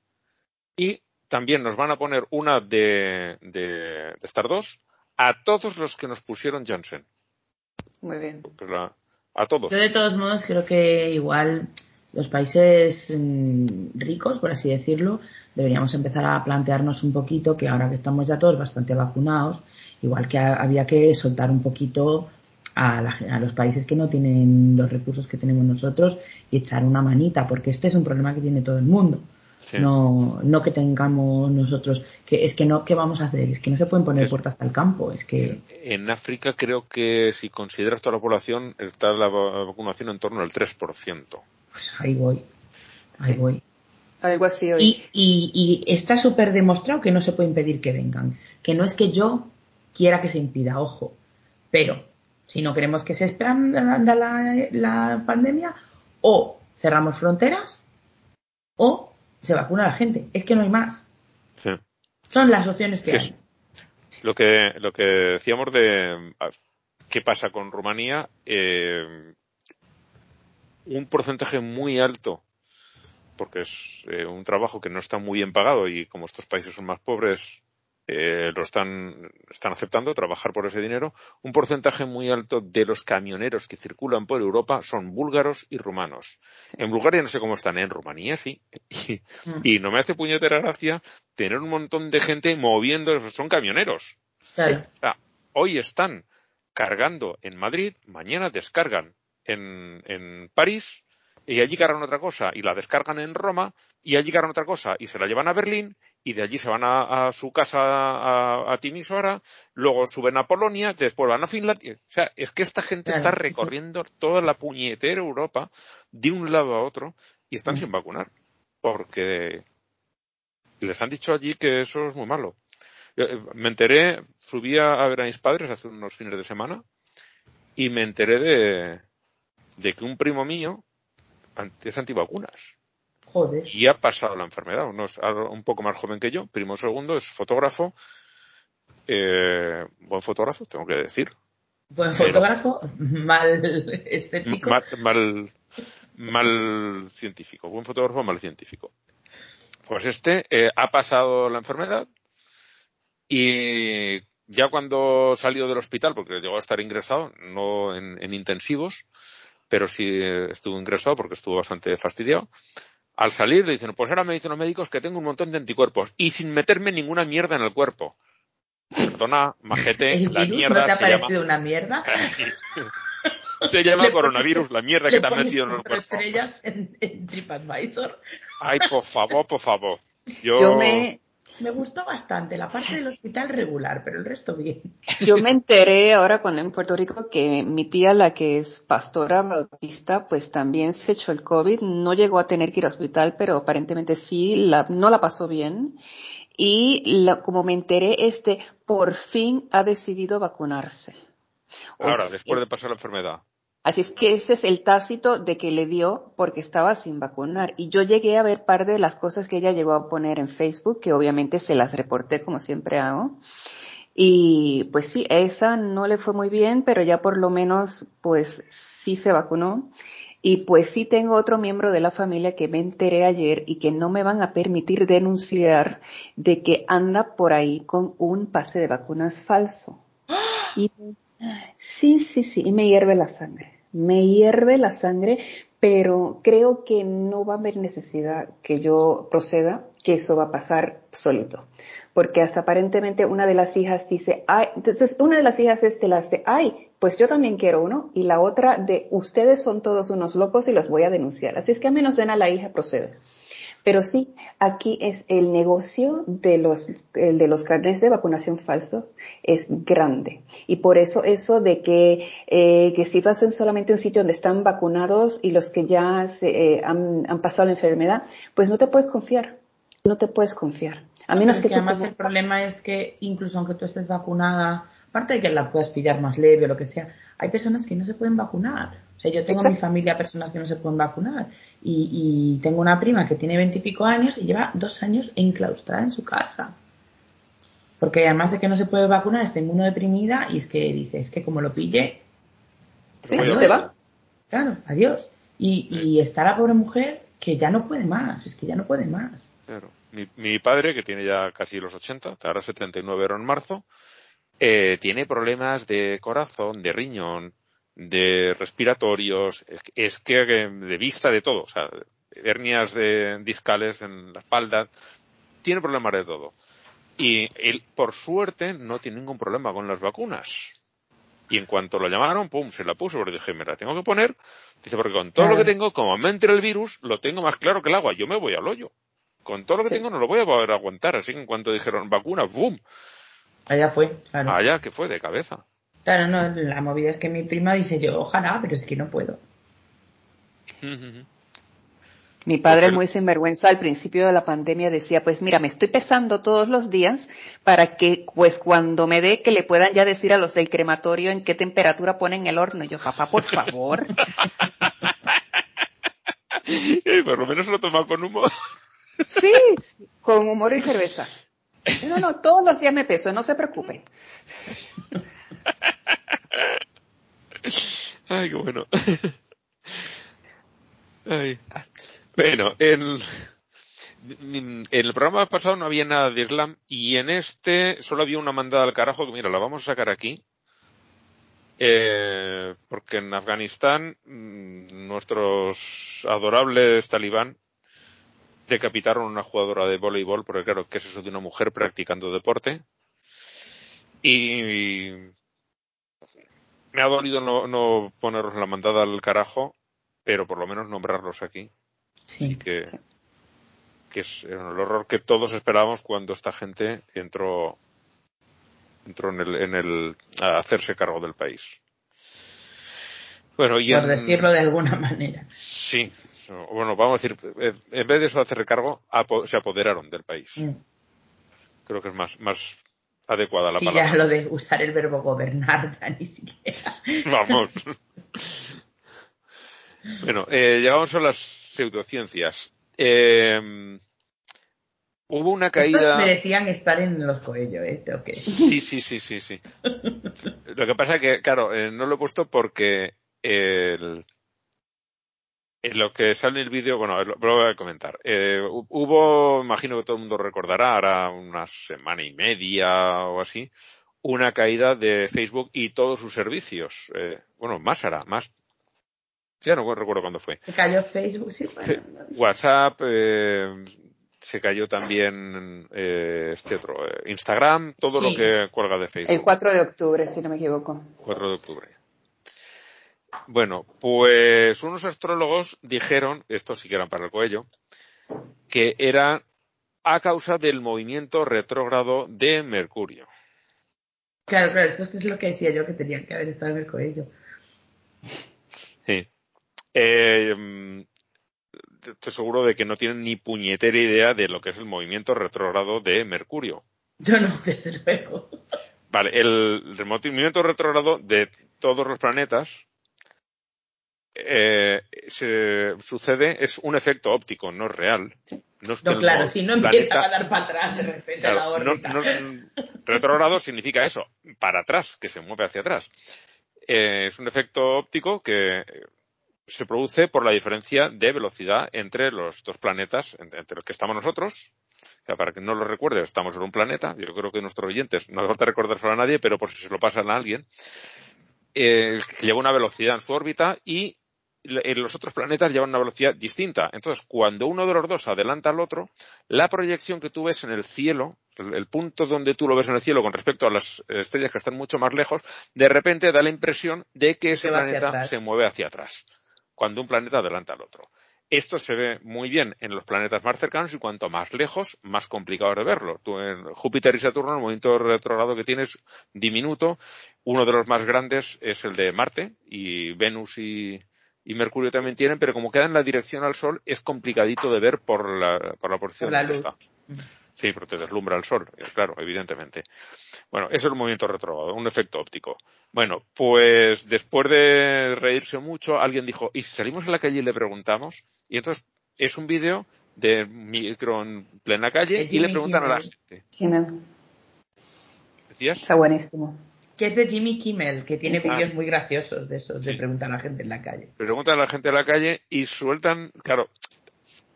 Y también nos van a poner una de, de, de estas dos a todos los que nos pusieron Janssen. Muy bien. Pues la- a todos. Yo de todos modos creo que igual los países mm, ricos, por así decirlo, deberíamos empezar a plantearnos un poquito que ahora que estamos ya todos bastante vacunados, igual que ha- había que soltar un poquito a, la a los países que no tienen los recursos que tenemos nosotros y echar una manita, porque este es un problema que tiene todo el mundo. Sí. No, no que tengamos nosotros, que es que no, ¿qué vamos a hacer? Es que no se pueden poner puertas al campo, es que, En África creo que si consideras toda la población está la va- vacunación en torno al 3%. pues ahí voy, ahí voy. Algo así hoy. Y, y, y está súper demostrado que no se puede impedir que vengan. Que no es que yo quiera que se impida, ojo. Pero si no queremos que se expanda la, la pandemia, o cerramos fronteras, o se vacuna a la gente. Es que no hay más. Sí. Son las opciones que Sí, hay. Lo que, lo que decíamos de qué pasa con Rumanía, eh, un porcentaje muy alto, porque es eh, un trabajo que no está muy bien pagado y como estos países son más pobres, eh, lo están, están aceptando, trabajar por ese dinero, un porcentaje muy alto de los camioneros que circulan por Europa son búlgaros y rumanos. En Bulgaria no sé cómo están, en Rumanía sí. Y, Mm. y no me hace puñetera gracia tener un montón de gente moviendo, son camioneros. Claro. O sea, hoy están cargando en Madrid, mañana descargan en, en París, y allí cargan otra cosa, y la descargan en Roma, y allí cargan otra cosa, y se la llevan a Berlín, y de allí se van a, a su casa a, a Timisoara, luego suben a Polonia, después van a Finlandia. O sea, es que esta gente Claro. está recorriendo toda la puñetera Europa de un lado a otro y están sin vacunar. Porque les han dicho allí que eso es muy malo. Yo, eh, Me enteré, subí a ver a mis padres hace unos fines de semana y me enteré de, de que un primo mío es antivacunas Joder. y ha pasado la enfermedad. Uno es un poco más joven que yo, primo segundo, es fotógrafo, eh, buen fotógrafo, tengo que decir. Buen Pero- fotógrafo, mal estético. Mal, mal, mal científico, buen fotógrafo, mal científico. Pues este eh, ha pasado la enfermedad y ya cuando salió del hospital, porque llegó a estar ingresado, no en, en intensivos, pero sí estuvo ingresado porque estuvo bastante fastidiado. Al salir le dicen, pues ahora me dicen los médicos que tengo un montón de anticuerpos y sin meterme ninguna mierda en el cuerpo. Perdona, majete, ¿El la virus mierda no te ha llama, parecido una mierda? se llama coronavirus, la mierda que te ha pones metido en el cuerpo. estrellas en, en TripAdvisor. Ay, por favor, por favor. Yo, Yo me, Me gustó bastante la parte del hospital regular, pero el resto bien. yo me enteré ahora cuando en Puerto Rico que mi tía, la que es pastora bautista, pues también se echó el COVID. No llegó a tener que ir al hospital, pero aparentemente sí, la, no la pasó bien. Y la- como me enteré, este por fin ha decidido vacunarse. O ahora, sea, después de pasar la enfermedad. Así es que ese es el tácito de que le dio porque estaba sin vacunar. Y yo llegué a ver par de las cosas que ella llegó a poner en Facebook, que obviamente se las reporté como siempre hago. Y pues sí, esa no le fue muy bien, pero ya por lo menos pues sí se vacunó. Y pues sí tengo otro miembro de la familia que me enteré ayer y que no me van a permitir denunciar de que anda por ahí con un pase de vacunas falso. Y Sí, sí, sí, y me hierve la sangre. Me hierve la sangre, pero creo que no va a haber necesidad que yo proceda, que eso va a pasar solito. Porque hasta aparentemente una de las hijas dice, ay, entonces una de las hijas es de las de, ay, pues yo también quiero uno, y la otra de, ustedes son todos unos locos y los voy a denunciar. Así es que a menos den a la hija procede. Pero sí, aquí es el negocio de los, el de los carnets de vacunación falso es grande. Y por eso eso de que, eh, que si vas en solamente un sitio donde están vacunados y los que ya se, eh, han, han pasado la enfermedad, pues no te puedes confiar. No te puedes confiar. A menos que, que además el problema es que incluso aunque tú estés vacunada, aparte de que la puedas pillar más leve o lo que sea, hay personas que no se pueden vacunar. Sea, yo tengo en mi familia personas que no se pueden vacunar y, y tengo una prima que tiene veintipico años y lleva dos años enclaustrada en su casa. Porque además de que no se puede vacunar, está inmunodeprimida y es que dice, es que como lo pille, Sí, Adiós. se va. claro, adiós. Y, y está la pobre mujer que ya no puede más, es que ya no puede más. Claro. Mi, mi padre, que tiene ya casi los 80, ahora 79 era en marzo, eh, tiene problemas de corazón, de riñón, de respiratorios, es, que- eh, de vista, de todo, o sea, hernias de, discales en la espalda, tiene problemas de todo. Y él, por suerte, no tiene ningún problema con las vacunas. Y en cuanto lo llamaron, pum, se la puso, porque dije, me la tengo que poner. Dice, porque con todo lo que tengo, como me entre el virus, lo tengo más claro que el agua. Yo me voy al hoyo. Con todo lo que Sí. tengo no lo voy a poder aguantar. Así que en cuanto dijeron vacuna, ¡boom! Allá fue, claro. Allá que fue de cabeza. Claro, no, la movida es que mi prima dice yo, ojalá, pero es que no puedo. Mi padre, muy sinvergüenza, al principio de la pandemia decía, pues mira, me estoy pesando todos los días para que, pues cuando me dé, que le puedan ya decir a los del crematorio en qué temperatura ponen el horno. Y yo, papá, por favor. Por lo menos lo toma con humor. Sí, sí, con humor y cerveza. No, no, todos los días me peso, no se preocupe. Ay, qué bueno. Ay. Bueno, en, el programa pasado no había nada de Islam y en este solo había una mandada al carajo que mira, la vamos a sacar aquí. Eh, porque en Afganistán mm, nuestros adorables talibán decapitaron a una jugadora de voleibol, porque claro, ¿qué es eso de una mujer practicando deporte? Y me ha dolido no, no poneros la mandada al carajo, pero por lo menos nombrarlos aquí. Sí. Que, Sí. que es el horror que todos esperábamos cuando esta gente entró entró en el, en el a hacerse cargo del país. Bueno, y Por en- decirlo de alguna manera. Sí. Bueno, vamos a decir, en vez de eso hacer cargo, se apoderaron del país. Mm. Creo que es más, más adecuada la Sí, palabra. ya lo de usar el verbo gobernar ya ni siquiera. Vamos. bueno, eh, llegamos a las pseudociencias. Eh, hubo una Estos caída. merecían estar en los coellos, ¿eh? Que- Sí, sí, sí, sí, sí. Lo que pasa es que, claro, eh, no lo he puesto porque el, en lo que sale en el vídeo, bueno, lo, lo voy a comentar. Eh, hu- hubo, imagino que todo el mundo recordará, ahora una semana y media o así, una caída de Facebook y todos sus servicios. Eh, bueno, más hará, más. Ya no recuerdo cuándo fue. Se cayó Facebook, sí, bueno. WhatsApp, eh, se cayó también eh, este otro, eh, Instagram, todo Sí. lo que cuelga de Facebook. El 4 de octubre, si no me equivoco. 4 de octubre. Bueno, pues unos astrólogos dijeron, esto sí que eran para el cuello, que era a causa del movimiento retrógrado de Mercurio. Claro, claro, esto es lo que decía yo que tenían que haber estado en el coello. Sí. Eh, estoy seguro de que no tienen ni puñetera idea de lo que es el movimiento retrógrado de Mercurio. Yo no, desde luego. Vale, el, el movimiento retrógrado de todos los planetas eh, se, sucede, es un efecto óptico, no es real. No, es claro, si no empieza a dar para atrás de repente a la Claro, no- órbita. no- retrógrado significa eso, para atrás, que se mueve hacia atrás. Eh, es un efecto óptico que se produce por la diferencia de velocidad entre los dos planetas entre, entre los que estamos nosotros. O sea, para que no lo recuerde, estamos en un planeta. Yo creo que nuestros oyentes no hace falta recordárselo a nadie, pero por si se lo pasan a alguien, eh, que lleva una velocidad en su órbita y los otros planetas llevan una velocidad distinta. Entonces, cuando uno de los dos adelanta al otro, la proyección que tú ves en el cielo, el, punto donde tú lo ves en el cielo con respecto a las estrellas que están mucho más lejos, de repente da la impresión de que ese planeta se mueve hacia atrás, cuando un planeta adelanta al otro. Esto se ve muy bien en los planetas más cercanos y cuanto más lejos, más complicado es de verlo. Tú en Júpiter y Saturno, el movimiento retrogrado que tienes diminuto, uno de los más grandes es el de Marte y Venus y, y Mercurio también tienen, pero como queda en la dirección al Sol, es complicadito de ver por la, por la posición Por la en que luz. está. Sí, pero te deslumbra el sol, eh, claro, evidentemente. Bueno, eso es el movimiento retrógrado, un efecto óptico. Bueno, pues después de reírse mucho, alguien dijo, ¿y si salimos a la calle y le preguntamos? Y entonces es un vídeo de micro en plena calle y le preguntan a la Kimmel. gente. Jiménez. Está buenísimo. Que es de Jimmy Kimmel, que tiene vídeos muy graciosos de esos, de preguntar a la gente en la calle. Preguntan a la gente en la calle y sueltan, claro,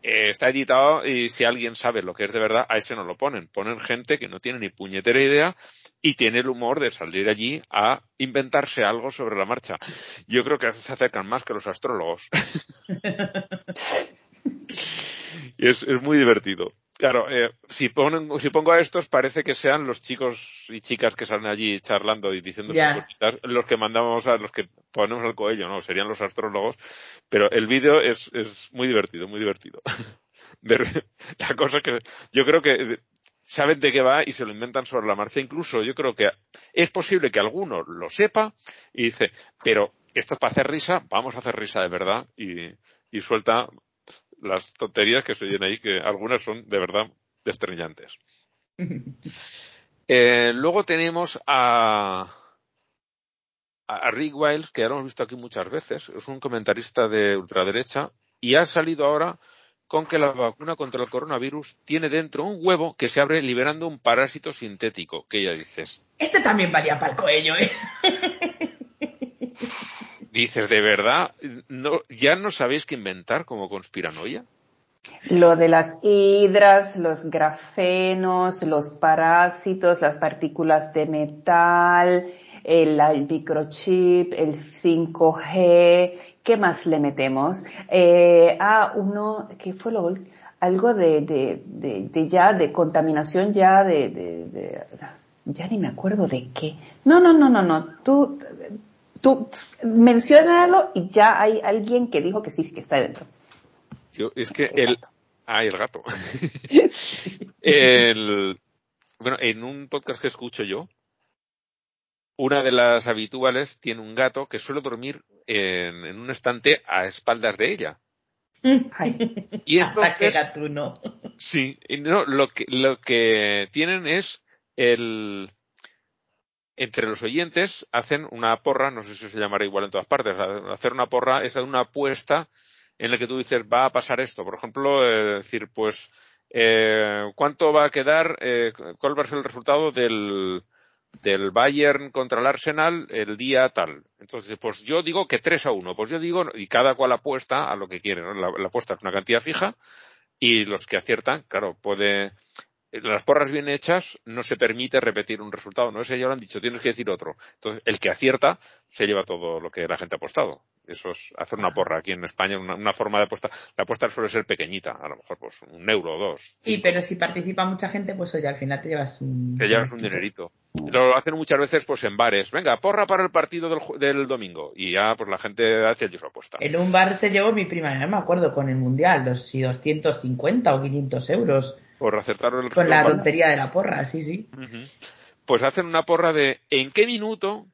eh, está editado y si alguien sabe lo que es de verdad, a ese no lo ponen. Ponen gente que no tiene ni puñetera idea y tiene el humor de salir allí a inventarse algo sobre la marcha. Yo creo que se acercan más que los astrólogos. y es, es, muy divertido. Claro, eh, si, ponen, si pongo a estos, parece que sean los chicos y chicas que salen allí charlando y diciendo sus cositas, los que mandamos a los que ponemos al coello, ¿no? Serían los astrólogos. Pero el vídeo es, es muy divertido, muy divertido. la cosa que yo creo que saben de qué va y se lo inventan sobre la marcha. Incluso yo creo que es posible que alguno lo sepa y dice, pero esto es para hacer risa, vamos a hacer risa de verdad y, y suelta las tonterías que se oyen ahí, que algunas son de verdad destrellantes. eh, luego tenemos a, a Rick Wiles, que ya lo hemos visto aquí muchas veces, es un comentarista de ultraderecha, y ha salido ahora con que la vacuna contra el coronavirus tiene dentro un huevo que se abre liberando un parásito sintético, que ella dice. Este también valía para el coello, ¿eh? Dices, ¿de verdad? No, ¿Ya no sabéis qué inventar como conspiranoia? Lo de las hidras, los grafenos, los parásitos, las partículas de metal, el, microchip, el 5G, ¿qué más le metemos? Eh, ah, uno, ¿qué fue lo algo de, de, de, de, ya, de contaminación ya de, de, ya ni me acuerdo de qué. No, no, no, no, no, tú, tú mencionalo y ya hay alguien que dijo que sí, que está dentro. Yo, es que el, ah, el gato. el, bueno, en un podcast que escucho yo, una de las habituales tiene un gato que suele dormir en, en un estante a espaldas de ella. Ay. Y entonces, no. Sí, no, lo que, lo que tienen es el, entre los oyentes hacen una porra, no sé si se llamará igual en todas partes, hacer una porra es una apuesta en la que tú dices va a pasar esto. Por ejemplo, eh, decir, pues, eh, ¿cuánto va a quedar, eh, cuál va a ser el resultado del, del Bayern contra el Arsenal el día tal? Entonces, pues yo digo que 3 a 1. Pues yo digo, y cada cual apuesta a lo que quiere. ¿no? La, la apuesta es una cantidad fija y los que aciertan, claro, puede las porras bien hechas no se permite repetir un resultado, no sé, ya lo han dicho, tienes que decir otro. Entonces, el que acierta se lleva todo lo que la gente ha apostado. Eso es hacer una porra aquí en España, una, forma de apuesta. La apuesta suele ser pequeñita, a lo mejor pues un euro o dos. Sí, pero si participa mucha gente, pues oye, al final te llevas un... Te llevas un dinerito. Lo hacen muchas veces pues en bares. Venga, porra para el partido del, del domingo. Y ya pues la gente hace su apuesta. En un bar se llevó mi prima, no me acuerdo, con el Mundial, dos, si 250 o 500 euros por acertar el Con la tontería de la porra, sí, sí. Pues hacen una porra de en qué minuto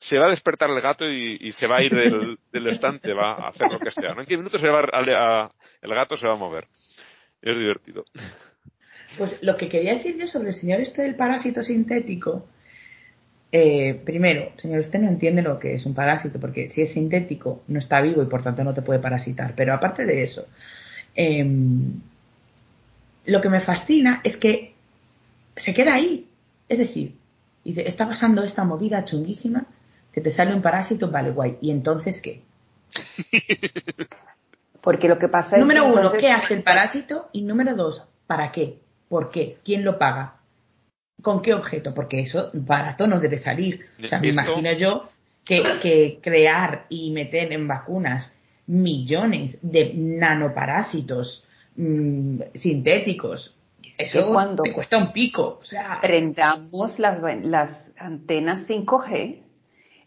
se va a despertar el gato y, se va a ir del, estante, va a hacer lo que sea. ¿En qué minuto se va a, el gato se va a mover? Es divertido. Pues lo que quería decir yo sobre el señor este del parásito sintético, eh, primero, señor, usted no entiende lo que es un parásito, porque si es sintético no está vivo y por tanto no te puede parasitar. Pero aparte de eso, eh, lo que me fascina es que se queda ahí. Es decir, dice, está pasando esta movida chunguísima, que te sale un parásito, vale, guay. ¿Y entonces qué? Porque lo que pasa es Número uno, ¿qué hace el parásito? Y número dos, ¿para qué? ¿Por qué? ¿Quién lo paga? ¿Con qué objeto? Porque eso barato no debe salir. O sea, me imagino yo que, que crear y meter en vacunas millones de nanoparásitos Mm, sintéticos. Eso cuando te cuesta un pico. O sea, prendamos las, las antenas 5G,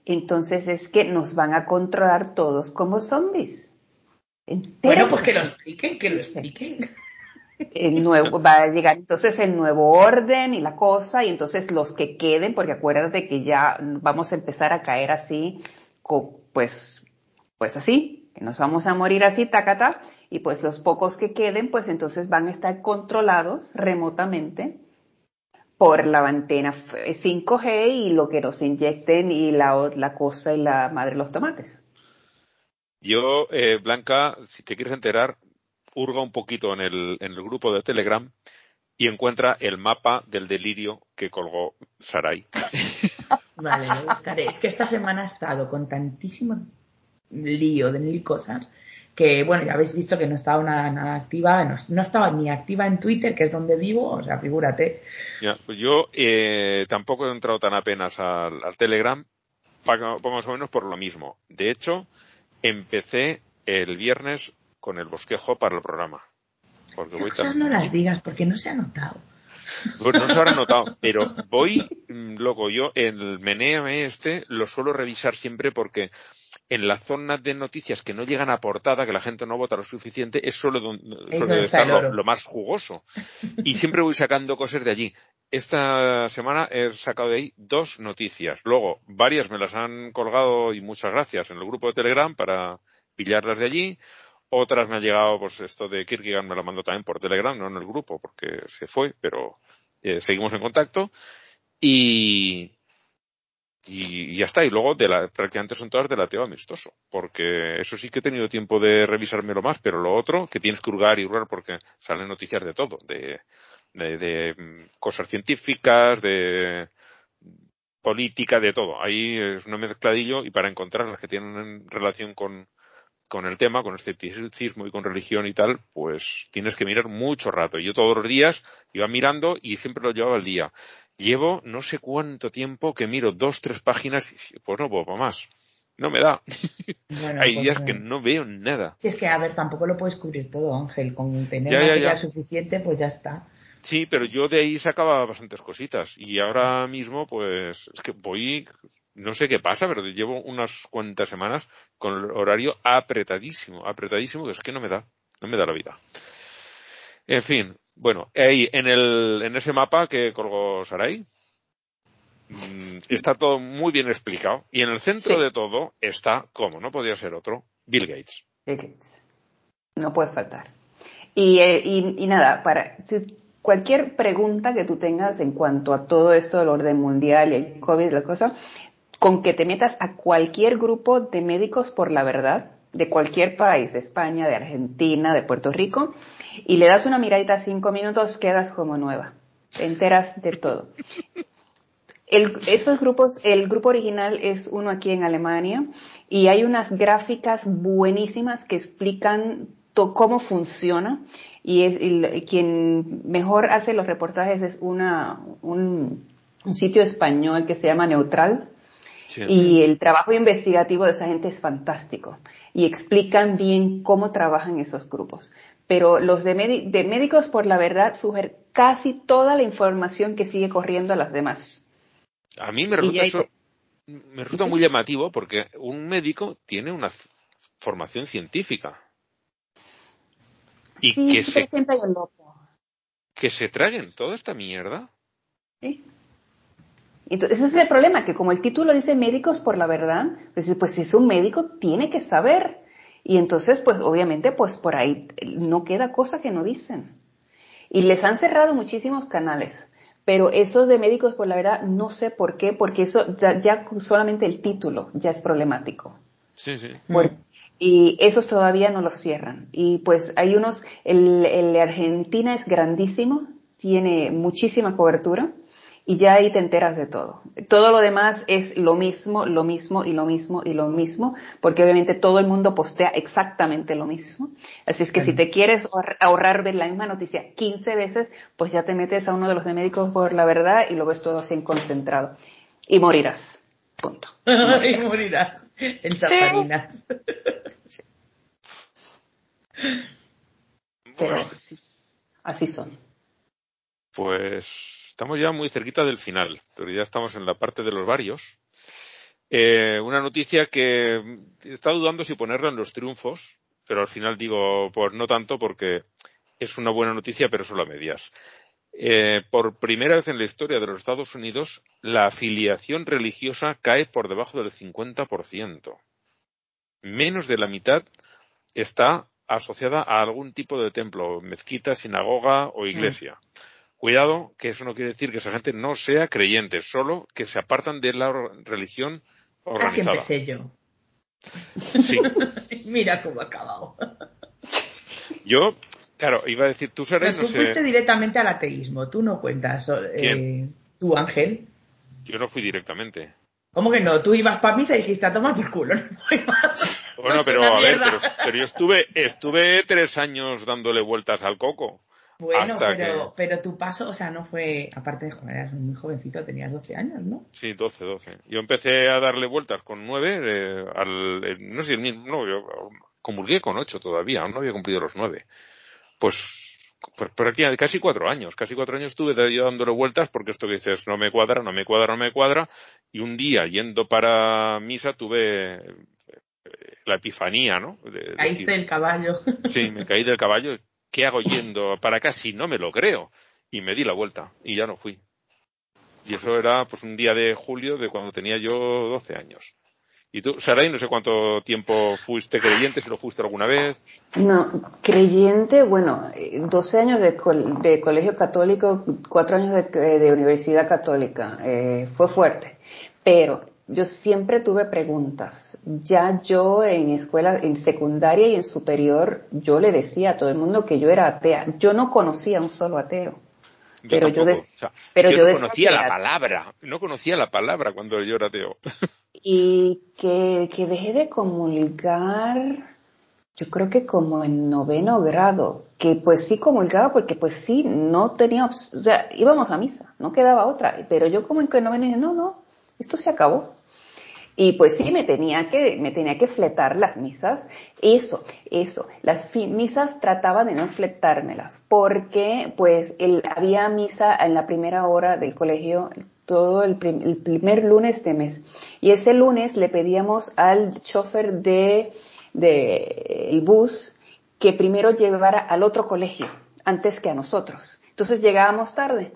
entonces es que nos van a controlar todos como zombies. Bueno, pues que lo expliquen, que lo expliquen. El nuevo, va a llegar entonces el nuevo orden y la cosa, y entonces los que queden, porque acuérdate que ya vamos a empezar a caer así, pues, pues así, que nos vamos a morir así, tacata, y pues los pocos que queden, pues entonces van a estar controlados remotamente por la antena 5G y lo que nos inyecten y la, la cosa y la madre de los tomates. Yo, eh, Blanca, si te quieres enterar, hurga un poquito en el, en el grupo de Telegram y encuentra el mapa del delirio que colgó Sarai. Vale, lo buscaré. Es que esta semana ha estado con tantísimo lío de mil cosas que, bueno, ya habéis visto que no estaba nada, activa, no, estaba ni activa en Twitter, que es donde vivo, o sea, figúrate. Ya, pues yo eh, tampoco he entrado tan apenas al, Telegram, más o menos por lo mismo. De hecho, empecé el viernes con el bosquejo para el programa. Porque voy no las digas, porque no se ha notado. Pues no se habrá notado, pero voy, mm, loco, yo el meneo este lo suelo revisar siempre porque en la zona de noticias que no llegan a portada, que la gente no vota lo suficiente, es solo donde está lo, más jugoso. Y siempre voy sacando cosas de allí. Esta semana he sacado de ahí dos noticias. Luego, varias me las han colgado y muchas gracias en el grupo de Telegram para pillarlas de allí. Otras me ha llegado, pues esto de Kierkegaard me lo mandó también por Telegram, no en el grupo, porque se fue, pero eh, seguimos en contacto. Y, y ya está. Y luego de la, prácticamente son todas de Teo amistoso, porque eso sí que he tenido tiempo de revisármelo más, pero lo otro, que tienes que hurgar y hurgar porque salen noticias de todo, de, de, mm, cosas científicas, de política, de todo. Ahí es un mezcladillo y para encontrar las que tienen relación con, con el tema, con escepticismo y con religión y tal, pues tienes que mirar mucho rato. Yo todos los días iba mirando y siempre lo llevaba al día. Llevo no sé cuánto tiempo que miro dos, tres páginas y pues no puedo más. No me da. Hay pues días que no veo nada. Si es que, a ver, tampoco lo puedes cubrir todo, Ángel. Con tener material suficiente, pues ya está. Sí, pero yo de ahí sacaba bastantes cositas. Y ahora mismo, pues, es que voy, no sé qué pasa, pero llevo unas cuantas semanas con el horario apretadísimo, apretadísimo, que es que no me da, no me da la vida. En fin, bueno, ahí en, el, en ese mapa que colgó Sarai, mm, está todo muy bien explicado. Y en el centro de todo está, como no podía ser otro, Bill Gates. Bill Gates. No puede faltar. Y, eh, y, nada, para cualquier pregunta que tú tengas en cuanto a todo esto del orden mundial y el COVID, la cosa, con que te metas a cualquier grupo de médicos por la verdad, de cualquier país, de España, de Argentina, de Puerto Rico, y le das una miradita cinco minutos, quedas como nueva. Te enteras de todo. El, esos grupos, el grupo original es uno aquí en Alemania y hay unas gráficas buenísimas que explican cómo funciona y, es, quien mejor hace los reportajes es una, un, un sitio español que se llama Neutral, y el trabajo investigativo de esa gente es fantástico y explican bien cómo trabajan esos grupos. Pero los de, médicos, por la verdad, sugieren casi toda la información que sigue corriendo a las demás. A mí me resulta, me resulta muy llamativo porque un médico tiene una formación científica. Y que, se, siempre hay loco. que se traguen toda esta mierda. Sí. Entonces, ese es el problema, que como el título dice médicos por la verdad, pues, pues si es un médico, tiene que saber. Y entonces, pues obviamente, pues por ahí no queda cosa que no dicen. Y les han cerrado muchísimos canales. Pero esos de médicos por la verdad, no sé por qué, porque eso ya, solamente el título ya es problemático. Sí, sí. y esos todavía no los cierran. Y pues hay unos, el, el de Argentina es grandísimo, tiene muchísima cobertura y ya ahí te enteras de todo. Todo lo demás es lo mismo, lo mismo y lo mismo y lo mismo, porque obviamente todo el mundo postea exactamente lo mismo. Así es que si te quieres ahorrar ver la misma noticia 15 veces, pues ya te metes a uno de los de médicos por la verdad y lo ves todo así en concentrado. Y morirás. Punto. y morirás en taparinas. Pero así son. Pues Estamos ya muy cerquita del final, pero ya estamos en la parte de los varios. Eh, una noticia que estado dudando si ponerla en los triunfos, pero al final digo, pues no tanto porque es una buena noticia, pero solo a medias. Eh, por primera vez en la historia de los Estados Unidos, la afiliación religiosa cae por debajo del 50%. Menos de la mitad está asociada a algún tipo de templo, mezquita, sinagoga o iglesia. Mm. Cuidado, que eso no quiere decir que esa gente no sea creyente, solo que se apartan de la religión organizada. Así empecé yo. Sí. Mira cómo ha acabado. Yo, claro, iba a decir, tú serás... tú fuiste directamente al ateísmo, tú no cuentas. Eh, ¿Tú, Ángel? Yo no fui directamente. ¿Cómo que no? Tú ibas para misa y dijiste a tomar por culo. bueno, pero a ver, pero, yo estuve, estuve tres años dándole vueltas al coco. Bueno, pero, pero tu paso, o sea, no fue, aparte de joder, eras muy jovencito, tenías 12 años, ¿no? Sí, 12, 12. Yo empecé a darle vueltas con 9, eh, al, eh, no sé, el mismo, no, yo comulgué con 8 todavía, aún no había cumplido los 9. Pues, pues por aquí, casi cuatro años, casi cuatro años estuve yo dándole vueltas porque esto que dices no me cuadra, no me cuadra, no me cuadra, y un día yendo para misa tuve eh, la epifanía, ¿no? Caíste del caballo. Sí, me caí del caballo ¿qué hago yendo para acá si no me lo creo? Y me di la vuelta y ya no fui. Y eso era pues un día de julio de cuando tenía yo 12 años. ¿Y tú, Saray, no sé cuánto tiempo fuiste creyente, si lo fuiste alguna vez? No, creyente, bueno, 12 años de, de colegio católico, 4 años de, de universidad católica, eh, fue fuerte. Pero yo siempre tuve preguntas. Ya yo en escuela, en secundaria y en superior, yo le decía a todo el mundo que yo era atea. Yo no conocía un solo ateo. pero yo, pero yo, no conocía la palabra, no conocía la palabra cuando yo era ateo. Y que, que dejé de comulgar, yo creo que como en noveno grado, que pues sí comulgaba porque pues sí, no tenía, o sea, íbamos a misa, no quedaba otra, pero yo como en que noveno dije, no, no, esto se acabó. Y pues sí, me tenía que, me tenía que fletar las misas. Eso, eso. Las misas trataba de no fletármelas porque pues el, había misa en la primera hora del colegio todo el, primer lunes de mes. Y ese lunes le pedíamos al chofer de, de el bus que primero llevara al otro colegio antes que a nosotros. Entonces llegábamos tarde.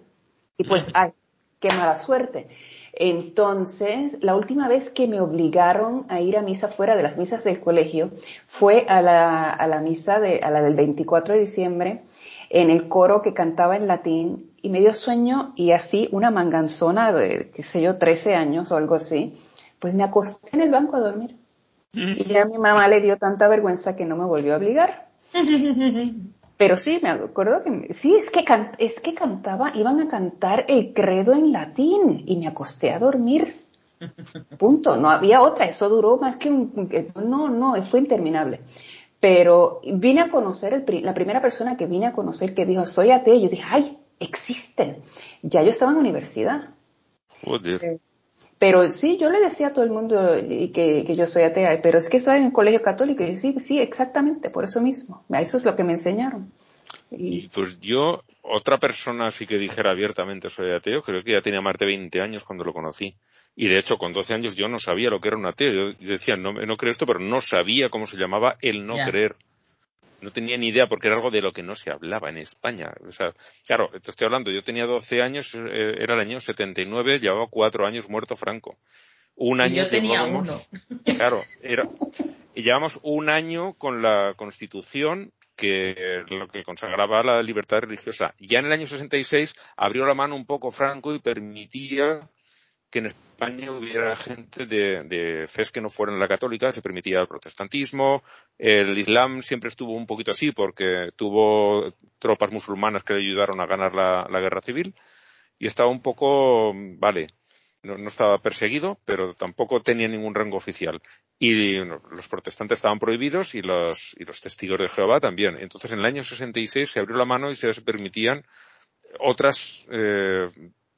Y pues, ay, qué mala suerte. Entonces, la última vez que me obligaron a ir a misa fuera de las misas del colegio fue a la, a la misa de, a la del 24 de diciembre en el coro que cantaba en latín y me dio sueño y así una manganzona de, qué sé yo, 13 años o algo así, pues me acosté en el banco a dormir. Y ya mi mamá le dio tanta vergüenza que no me volvió a obligar. Pero sí, me acuerdo que, sí, es que, es que cantaba, iban a cantar el credo en latín y me acosté a dormir. Punto. No había otra. Eso duró más que un, no, no, fue interminable. Pero vine a conocer, el, la primera persona que vine a conocer que dijo, soy ateo, yo dije, ay, existen. Ya yo estaba en universidad. Eh, pero sí, yo le decía a todo el mundo que, que yo soy atea, pero es que estaba en el colegio católico y yo sí, sí, exactamente, por eso mismo. Eso es lo que me enseñaron. Y... Pues yo, otra persona sí que dijera abiertamente soy ateo, creo que ya tenía más de 20 años cuando lo conocí. Y de hecho, con 12 años yo no sabía lo que era un ateo. Yo decía, no, no creo esto, pero no sabía cómo se llamaba el no creer no tenía ni idea porque era algo de lo que no se hablaba en España. O sea, claro, te estoy hablando, yo tenía 12 años, eh, era el año 79, llevaba cuatro años muerto Franco. Un año yo tenía uno. Claro, era, y llevamos un año con la Constitución que lo que consagraba la libertad religiosa. Ya en el año 66 abrió la mano un poco Franco y permitía que en España hubiera gente de, de fe que no fueran la católica, se permitía el protestantismo, el Islam siempre estuvo un poquito así porque tuvo tropas musulmanas que le ayudaron a ganar la, guerra civil y estaba un poco, vale, no, estaba perseguido, pero tampoco tenía ningún rango oficial. Y los protestantes estaban prohibidos y los, y los testigos de Jehová también. Entonces en el año 66 se abrió la mano y se permitían otras eh,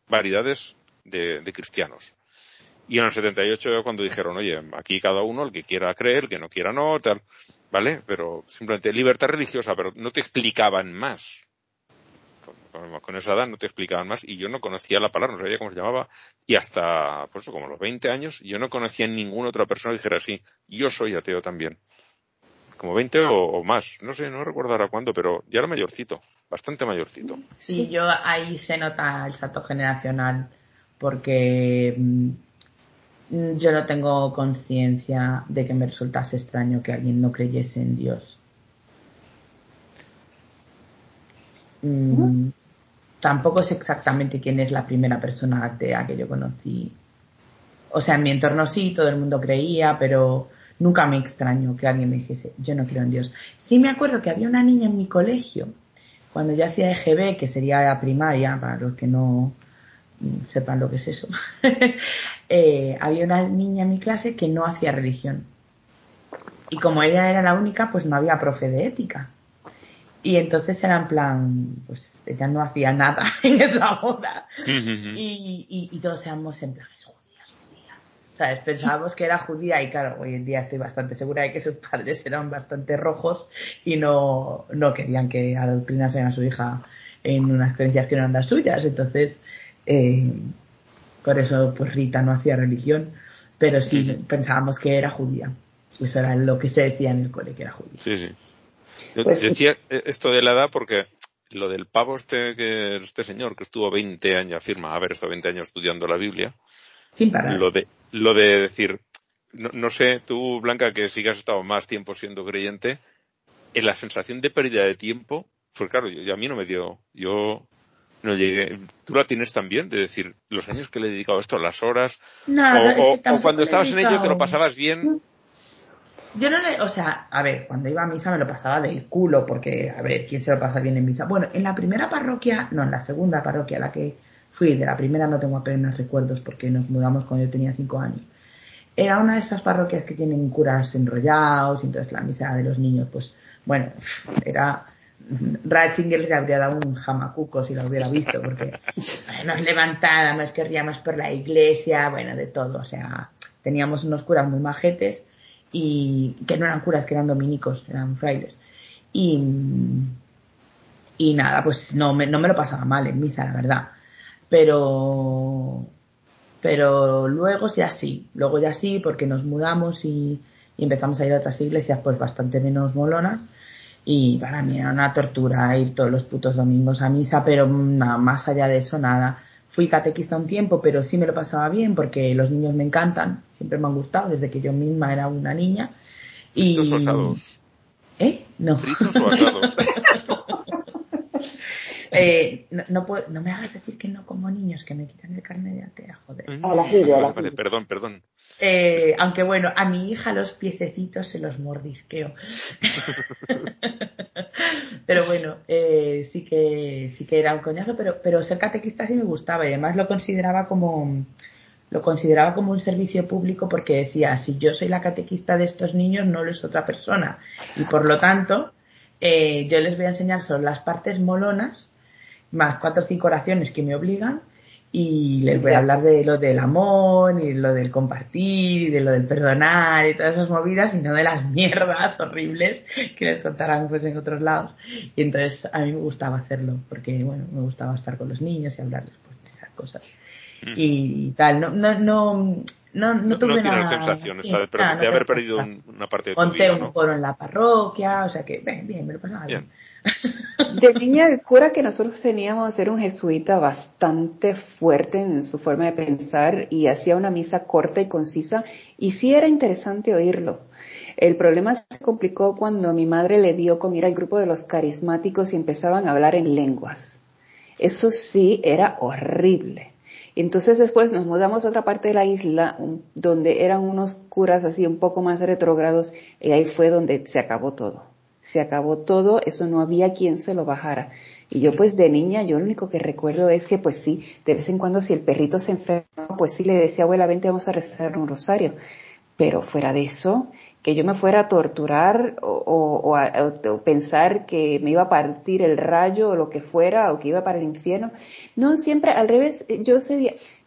variedades de, cristianos. Y en el 78 cuando dijeron, oye, aquí cada uno, el que quiera creer, el que no quiera no, tal, ¿vale? Pero simplemente libertad religiosa, pero no te explicaban más. Con, esa edad no te explicaban más y yo no conocía la palabra, no sabía cómo se llamaba y hasta, pues como los 20 años, yo no conocía a ninguna otra persona que dijera así, yo soy ateo también. Como 20 o, más, no sé, no recuerdo ahora cuándo, pero ya era mayorcito, bastante mayorcito. Sí, yo ahí se nota el salto generacional porque mm, yo no tengo conciencia de que me resultase extraño que alguien no creyese en Dios. Mm, tampoco sé exactamente quién es la primera persona atea que yo conocí. O sea, en mi entorno sí, todo el mundo creía, pero nunca me extraño que alguien me dijese, yo no creo en Dios. Sí me acuerdo que había una niña en mi colegio, cuando yo hacía EGB, que sería la primaria, para los que no, sepan lo que es eso, eh, había una niña en mi clase que no hacía religión. Y como ella era la única, pues no había profe de ética. Y entonces era en plan, pues ella no hacía nada en esa boda. y, y, todos éramos en plan, es judía, es judía. ¿Sabes? Pensábamos que era judía y claro, hoy en día estoy bastante segura de que sus padres eran bastante rojos y no, no querían que adoctrinasen a su hija en unas creencias que no eran las suyas. Entonces, eh, por eso pues Rita no hacía religión, pero sí pensábamos que era judía. Eso era lo que se decía en el cole, que era judía. Sí, sí. Pues decía eh, esto de la edad porque lo del pavo este, que este señor que estuvo 20 años, afirma haber estado 20 años estudiando la Biblia. Sin parar. Lo de, lo de decir, no, sé, tú, Blanca, que sí que has estado más tiempo siendo creyente, en la sensación de pérdida de tiempo, pues claro, yo, a mí no me dio, yo no llegué. ¿Tú la tienes también? De decir, los años que le he dedicado a esto, las horas, o, o cuando estabas en ello te lo pasabas bien yo no le, o sea, a ver, cuando iba a misa me lo pasaba del culo, porque, a ver, ¿quién se lo pasa bien en misa? Bueno, en la primera parroquia, no, en la segunda parroquia a la que fui, de la primera no tengo apenas recuerdos porque nos mudamos cuando yo tenía cinco años. Era una de estas parroquias que tienen curas enrollados, y entonces la misa de los niños, pues, bueno, era, Ratzinger le habría dado un jamacuco si lo hubiera visto, porque nos levantábamos, querríamos por la iglesia, bueno, de todo, o sea, teníamos unos curas muy majetes y que no eran curas, que eran dominicos, eran frailes. Y, y nada, pues no me, no me lo pasaba mal en misa, la verdad. Pero, pero luego ya sí, luego ya sí, porque nos mudamos y, y empezamos a ir a otras iglesias pues bastante menos molonas. Y para mí era una tortura ir todos los putos domingos a misa, pero más allá de eso nada fui catequista un tiempo, pero sí me lo pasaba bien porque los niños me encantan, siempre me han gustado desde que yo misma era una niña. Y... ¿Eh? No. eh, no, no, puedo, no, me hagas decir que no como niños, que me quitan el carne de atea, joder. A la a perdón, perdón. Eh, aunque bueno, a mi hija los piececitos se los mordisqueo. pero bueno, eh, sí que sí que era un coñazo, pero pero ser catequista sí me gustaba y además lo consideraba como lo consideraba como un servicio público porque decía si yo soy la catequista de estos niños no lo es otra persona y por lo tanto eh, yo les voy a enseñar solo las partes molonas más cuatro o cinco oraciones que me obligan y les voy a hablar de lo del amor y lo del compartir y de lo del perdonar y todas esas movidas y no de las mierdas horribles que les contarán pues en otros lados. Y entonces a mí me gustaba hacerlo porque bueno me gustaba estar con los niños y hablarles pues de esas cosas. Mm. y, tal no no no no, no, tuve una sensación de, haber perdido una parte de tu Conté un coro en la parroquia, o sea que, bien, bien, me lo pasaba bien. De niña, el cura que nosotros teníamos era un jesuita bastante fuerte en su forma de pensar y hacía una misa corta y concisa y sí era interesante oírlo. El problema se complicó cuando mi madre le dio con ir al grupo de los carismáticos y empezaban a hablar en lenguas. Eso sí era horrible. Entonces después nos mudamos a otra parte de la isla donde eran unos curas así un poco más retrógrados y ahí fue donde se acabó todo se acabó todo, eso no había quien se lo bajara. Y yo pues de niña, yo lo único que recuerdo es que pues sí, de vez en cuando si el perrito se enferma, pues sí le decía, abuela, vente, vamos a rezar un rosario. Pero fuera de eso, que yo me fuera a torturar o, o, pensar que me iba a partir el rayo o lo que fuera o que iba para el infierno. No, siempre al revés, yo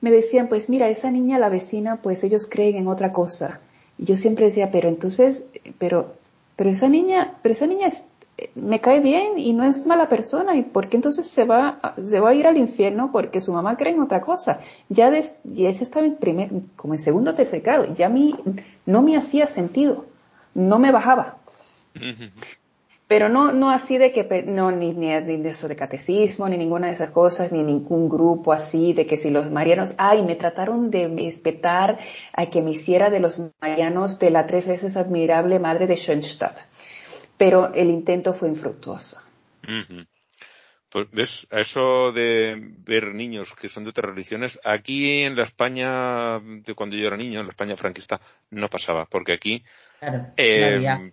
me decían, pues mira, esa niña, la vecina, pues ellos creen en otra cosa. Y yo siempre decía, pero entonces, pero pero esa niña, pero esa niña me cae bien y no es mala persona y por qué entonces se va, se va a ir al infierno porque su mamá cree en otra cosa. Ya, de, ya ese estaba en primer, como en segundo tercer grado, ya a mí no me hacía sentido, no me bajaba. Pero no, no así de que, no, ni, ni, de eso de catecismo, ni ninguna de esas cosas, ni ningún grupo así, de que si los marianos, ay, me trataron de respetar a que me hiciera de los marianos de la tres veces admirable madre de Schoenstatt. Pero el intento fue infructuoso. Pues ves, a eso de ver niños que son de otras religiones, aquí en la España, de cuando yo era niño, en la España franquista, no pasaba, porque aquí eh,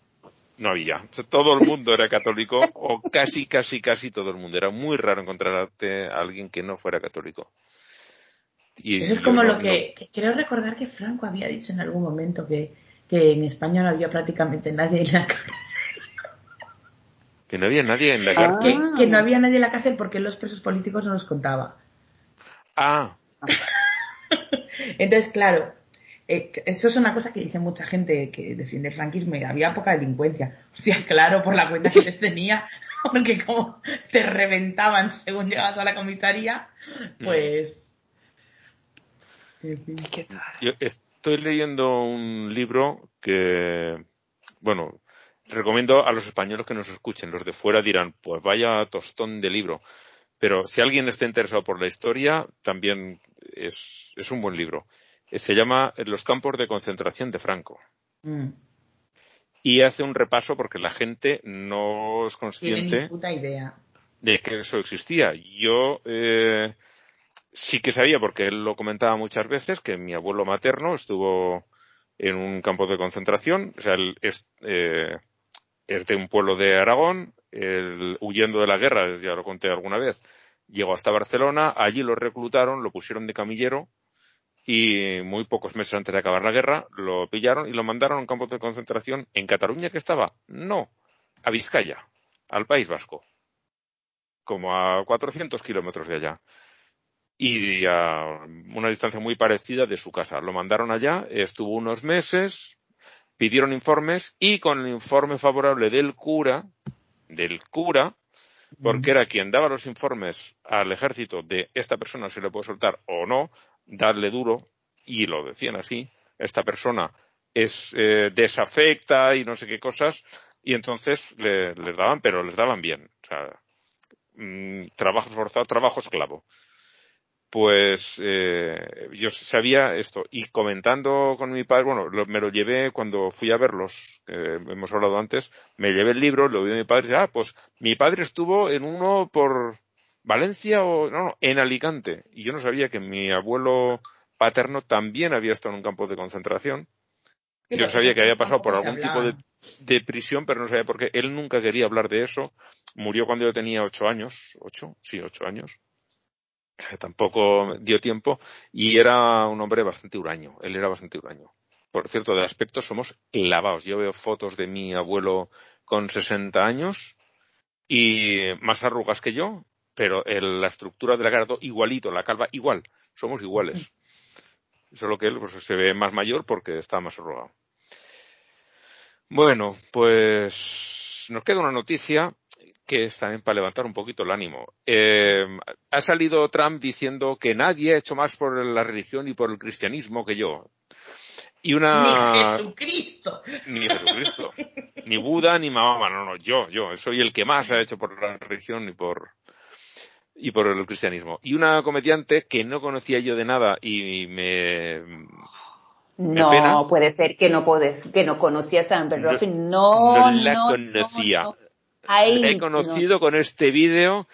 no había. Todo el mundo era católico, o casi, casi, casi todo el mundo. Era muy raro encontrar a alguien que no fuera católico. Y Eso es como no- lo que, que creo recordar que Franco había dicho en algún momento que, que en España no había prácticamente nadie en la cárcel. no- que no había nadie en la Ah. cárcel. Que, que no había nadie en la cárcel porque los presos políticos no los contaba. Ah, Entonces, claro, eh, eso es una cosa que dice mucha gente que defiende el franquismo y había poca delincuencia. Hostia, claro, por la cuenta que les tenía, porque como te reventaban según llegabas a la comisaría, pues... yo estoy leyendo un libro que, bueno, recomiendo a los españoles que nos escuchen. Los de fuera dirán, pues vaya tostón de libro. Pero si alguien está interesado por la historia, también es, es un buen libro. Eh, Se llama Los campos de concentración de Franco. Mm. Y hace un repaso porque la gente no es consciente ni puta idea. de que eso existía. Yo eh, sí que sabía, porque él lo comentaba muchas veces, que mi abuelo materno estuvo en un campo de concentración. O sea, él es, eh, es de un pueblo de Aragón, él, huyendo de la guerra, ya lo conté alguna vez, llegó hasta Barcelona, allí lo reclutaron, lo pusieron de camillero y muy pocos meses antes de acabar la guerra lo pillaron y lo mandaron a un campo de concentración en Cataluña que estaba, no, a Vizcaya, al País Vasco como a 400 kilómetros de allá. Y a una distancia muy parecida de su casa. Lo mandaron allá, estuvo unos meses, pidieron informes y con el informe favorable del cura, del cura, porque era quien daba los informes al ejército de esta persona se le puede soltar o no, darle duro, y lo decían así, esta persona es eh, desafecta y no sé qué cosas, y entonces le- les daban, pero les daban bien. O sea, mm, trabajo forzado, trabajo esclavo. Pues eh, yo sabía esto y comentando con mi padre, bueno, lo- me lo llevé cuando fui a verlos, que hemos hablado antes, me llevé el libro, lo vi a mi padre y ah, pues mi padre estuvo en uno por Valencia o no, no, en Alicante y yo no sabía que mi abuelo paterno también había estado en un campo de concentración. Yo sabía que había pasado por algún tipo de, de prisión, pero no sabía por qué. Él nunca quería hablar de eso. Murió cuando yo tenía ocho años. ¿Ocho? Sí, ocho años. O sea, Tampoco dio tiempo. Y era un hombre bastante huraño. Él era bastante huraño. Por cierto, de aspecto somos clavados. Yo veo fotos de mi abuelo con 60 años y más arrugas que yo, pero el- la estructura de la cara todo igualito, la calva igual. Somos iguales. Solo que él pues, se ve más mayor porque está más arrugado. Bueno, pues nos queda una noticia que es también para levantar un poquito el ánimo. Eh, ha salido Trump diciendo que nadie ha hecho más por la religión y por el cristianismo que yo. Y una... Ni Jesucristo. Ni Jesucristo. ni Buda, ni Mahoma. No, no, yo, yo. Soy el que más ha hecho por la religión y por, y por el cristianismo. Y una comediante que no conocía yo de nada y me... Me No, pena. puede ser que no puedes, que no conocías a Amber No- Ruffin. No, no la no, conocía. no, no. Ay, La he no. conocido con este vídeo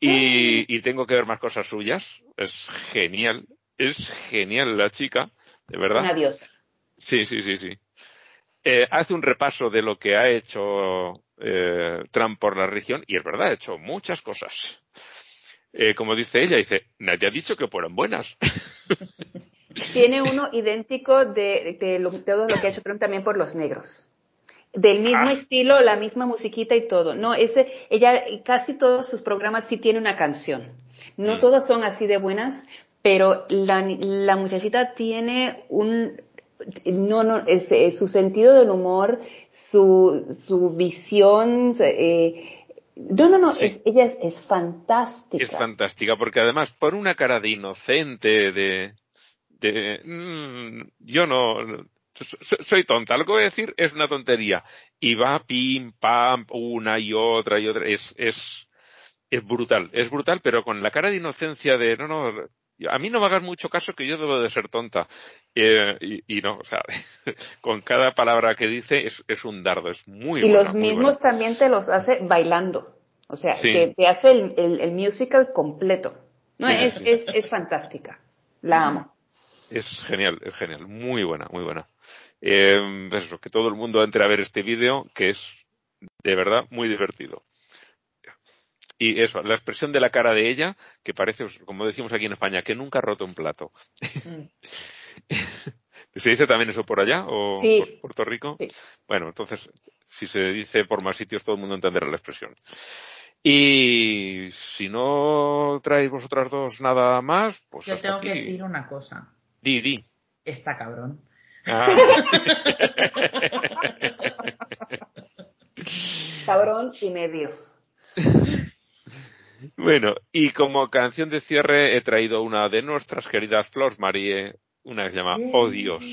y, y tengo que ver más cosas suyas. Es genial. Es genial la chica, de Es verdad. una diosa. Sí, sí, sí, sí. Eh, hace un repaso de lo que ha hecho eh, Trump por la religión y es verdad, ha hecho muchas cosas. Eh, como dice ella, dice, nadie ha dicho que fueran buenas. Tiene uno idéntico de, de lo- todo lo que ha hecho Trump también por los negros. Del mismo Ah. estilo, la misma musiquita y todo. No, ese, ella, casi todos sus programas sí tiene una canción. No Mm. todas son así de buenas, pero la, la muchachita tiene un, no, no, es, es su sentido del humor, su, su visión, eh, no, no, no, Sí. es- ella es, es fantástica. Es fantástica porque además pone una cara de inocente, de, de mm, yo no so- so- soy tonta, lo que voy a decir es una tontería y va pim pam una y otra y otra es es es brutal, es brutal, pero con la cara de inocencia de no no a mí no me hagas mucho caso que yo debo de ser tonta Eh, y, y no, o sea, con cada palabra que dice es, es un dardo, es muy y buena, los muy mismos buena. también te los hace bailando. O sea, Sí. te, te hace el, el- el musical completo. No, sí, es, sí. es, es fantástica. La amo. Es genial, es genial, muy buena, muy buena. Eh, pues eso, que todo el mundo entre a ver este vídeo, que es de verdad muy divertido. Y eso, la expresión de la cara de ella, que parece, como decimos aquí en España, que nunca ha roto un plato. Mm. ¿Se dice también eso por allá o por Puerto Rico? Bueno, entonces, si se dice por más sitios, todo el mundo entenderá la expresión. Y si no traéis vosotras dos nada más, pues. Yo tengo que decir una cosa. Di, di. Está cabrón. Ah. cabrón y medio. Bueno, y como canción de cierre he traído una de nuestras queridas Flores Marie, una que se llama Oh Dios.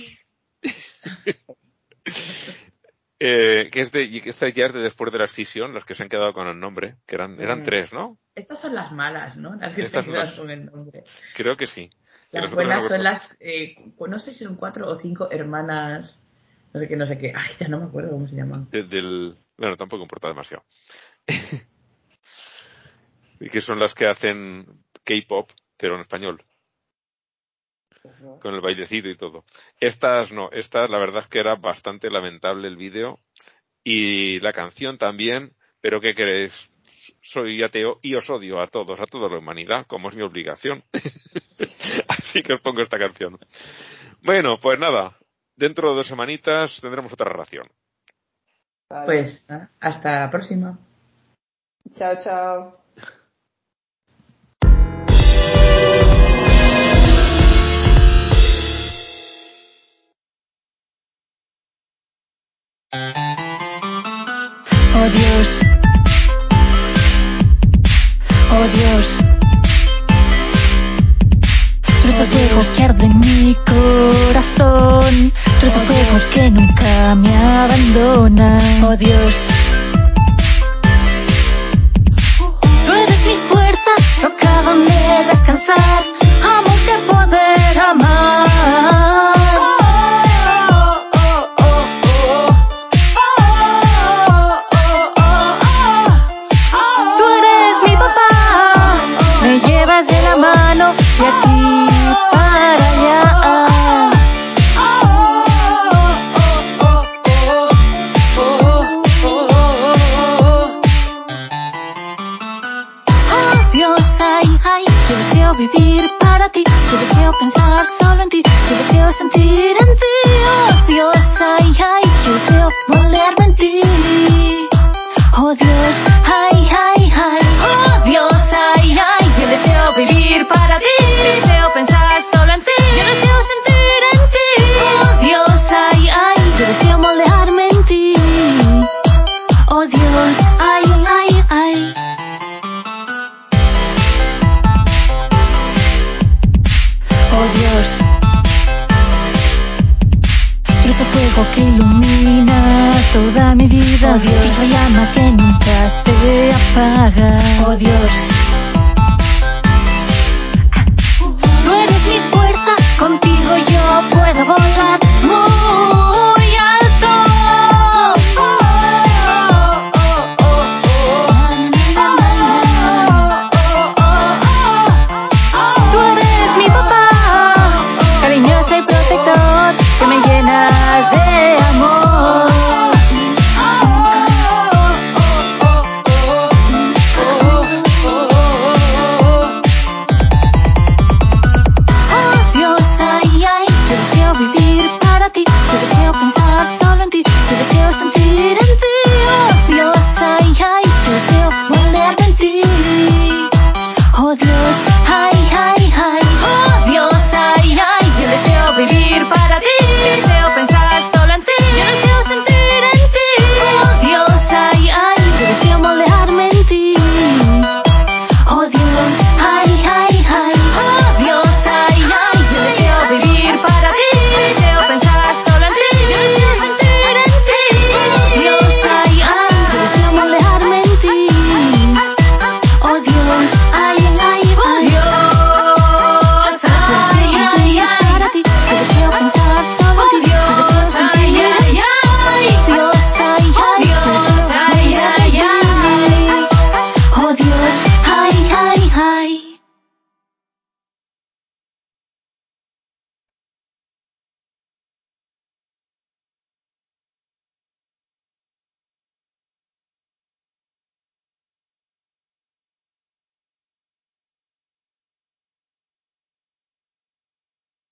Eh, que es de, esta ya es de después de la escisión, las que se han quedado con el nombre, que eran, eran mm. tres, ¿no? Estas son las malas, ¿no? Las que se han quedado con el nombre. Creo que sí. Las buenas son las, eh, no sé si son cuatro o cinco hermanas, no sé qué, no sé qué. Ay, ya no me acuerdo cómo se llaman. del, bueno, tampoco importa demasiado. y que son las que hacen K-pop, pero en español con el bailecito y todo. Estas no, estas la verdad es que era bastante lamentable el vídeo y la canción también, pero ¿qué crees? Soy ateo y os odio a todos, a toda la humanidad, como es mi obligación. Así que os pongo esta canción. Bueno, pues nada, dentro de dos semanitas tendremos otra relación. Pues hasta la próxima. Chao, chao.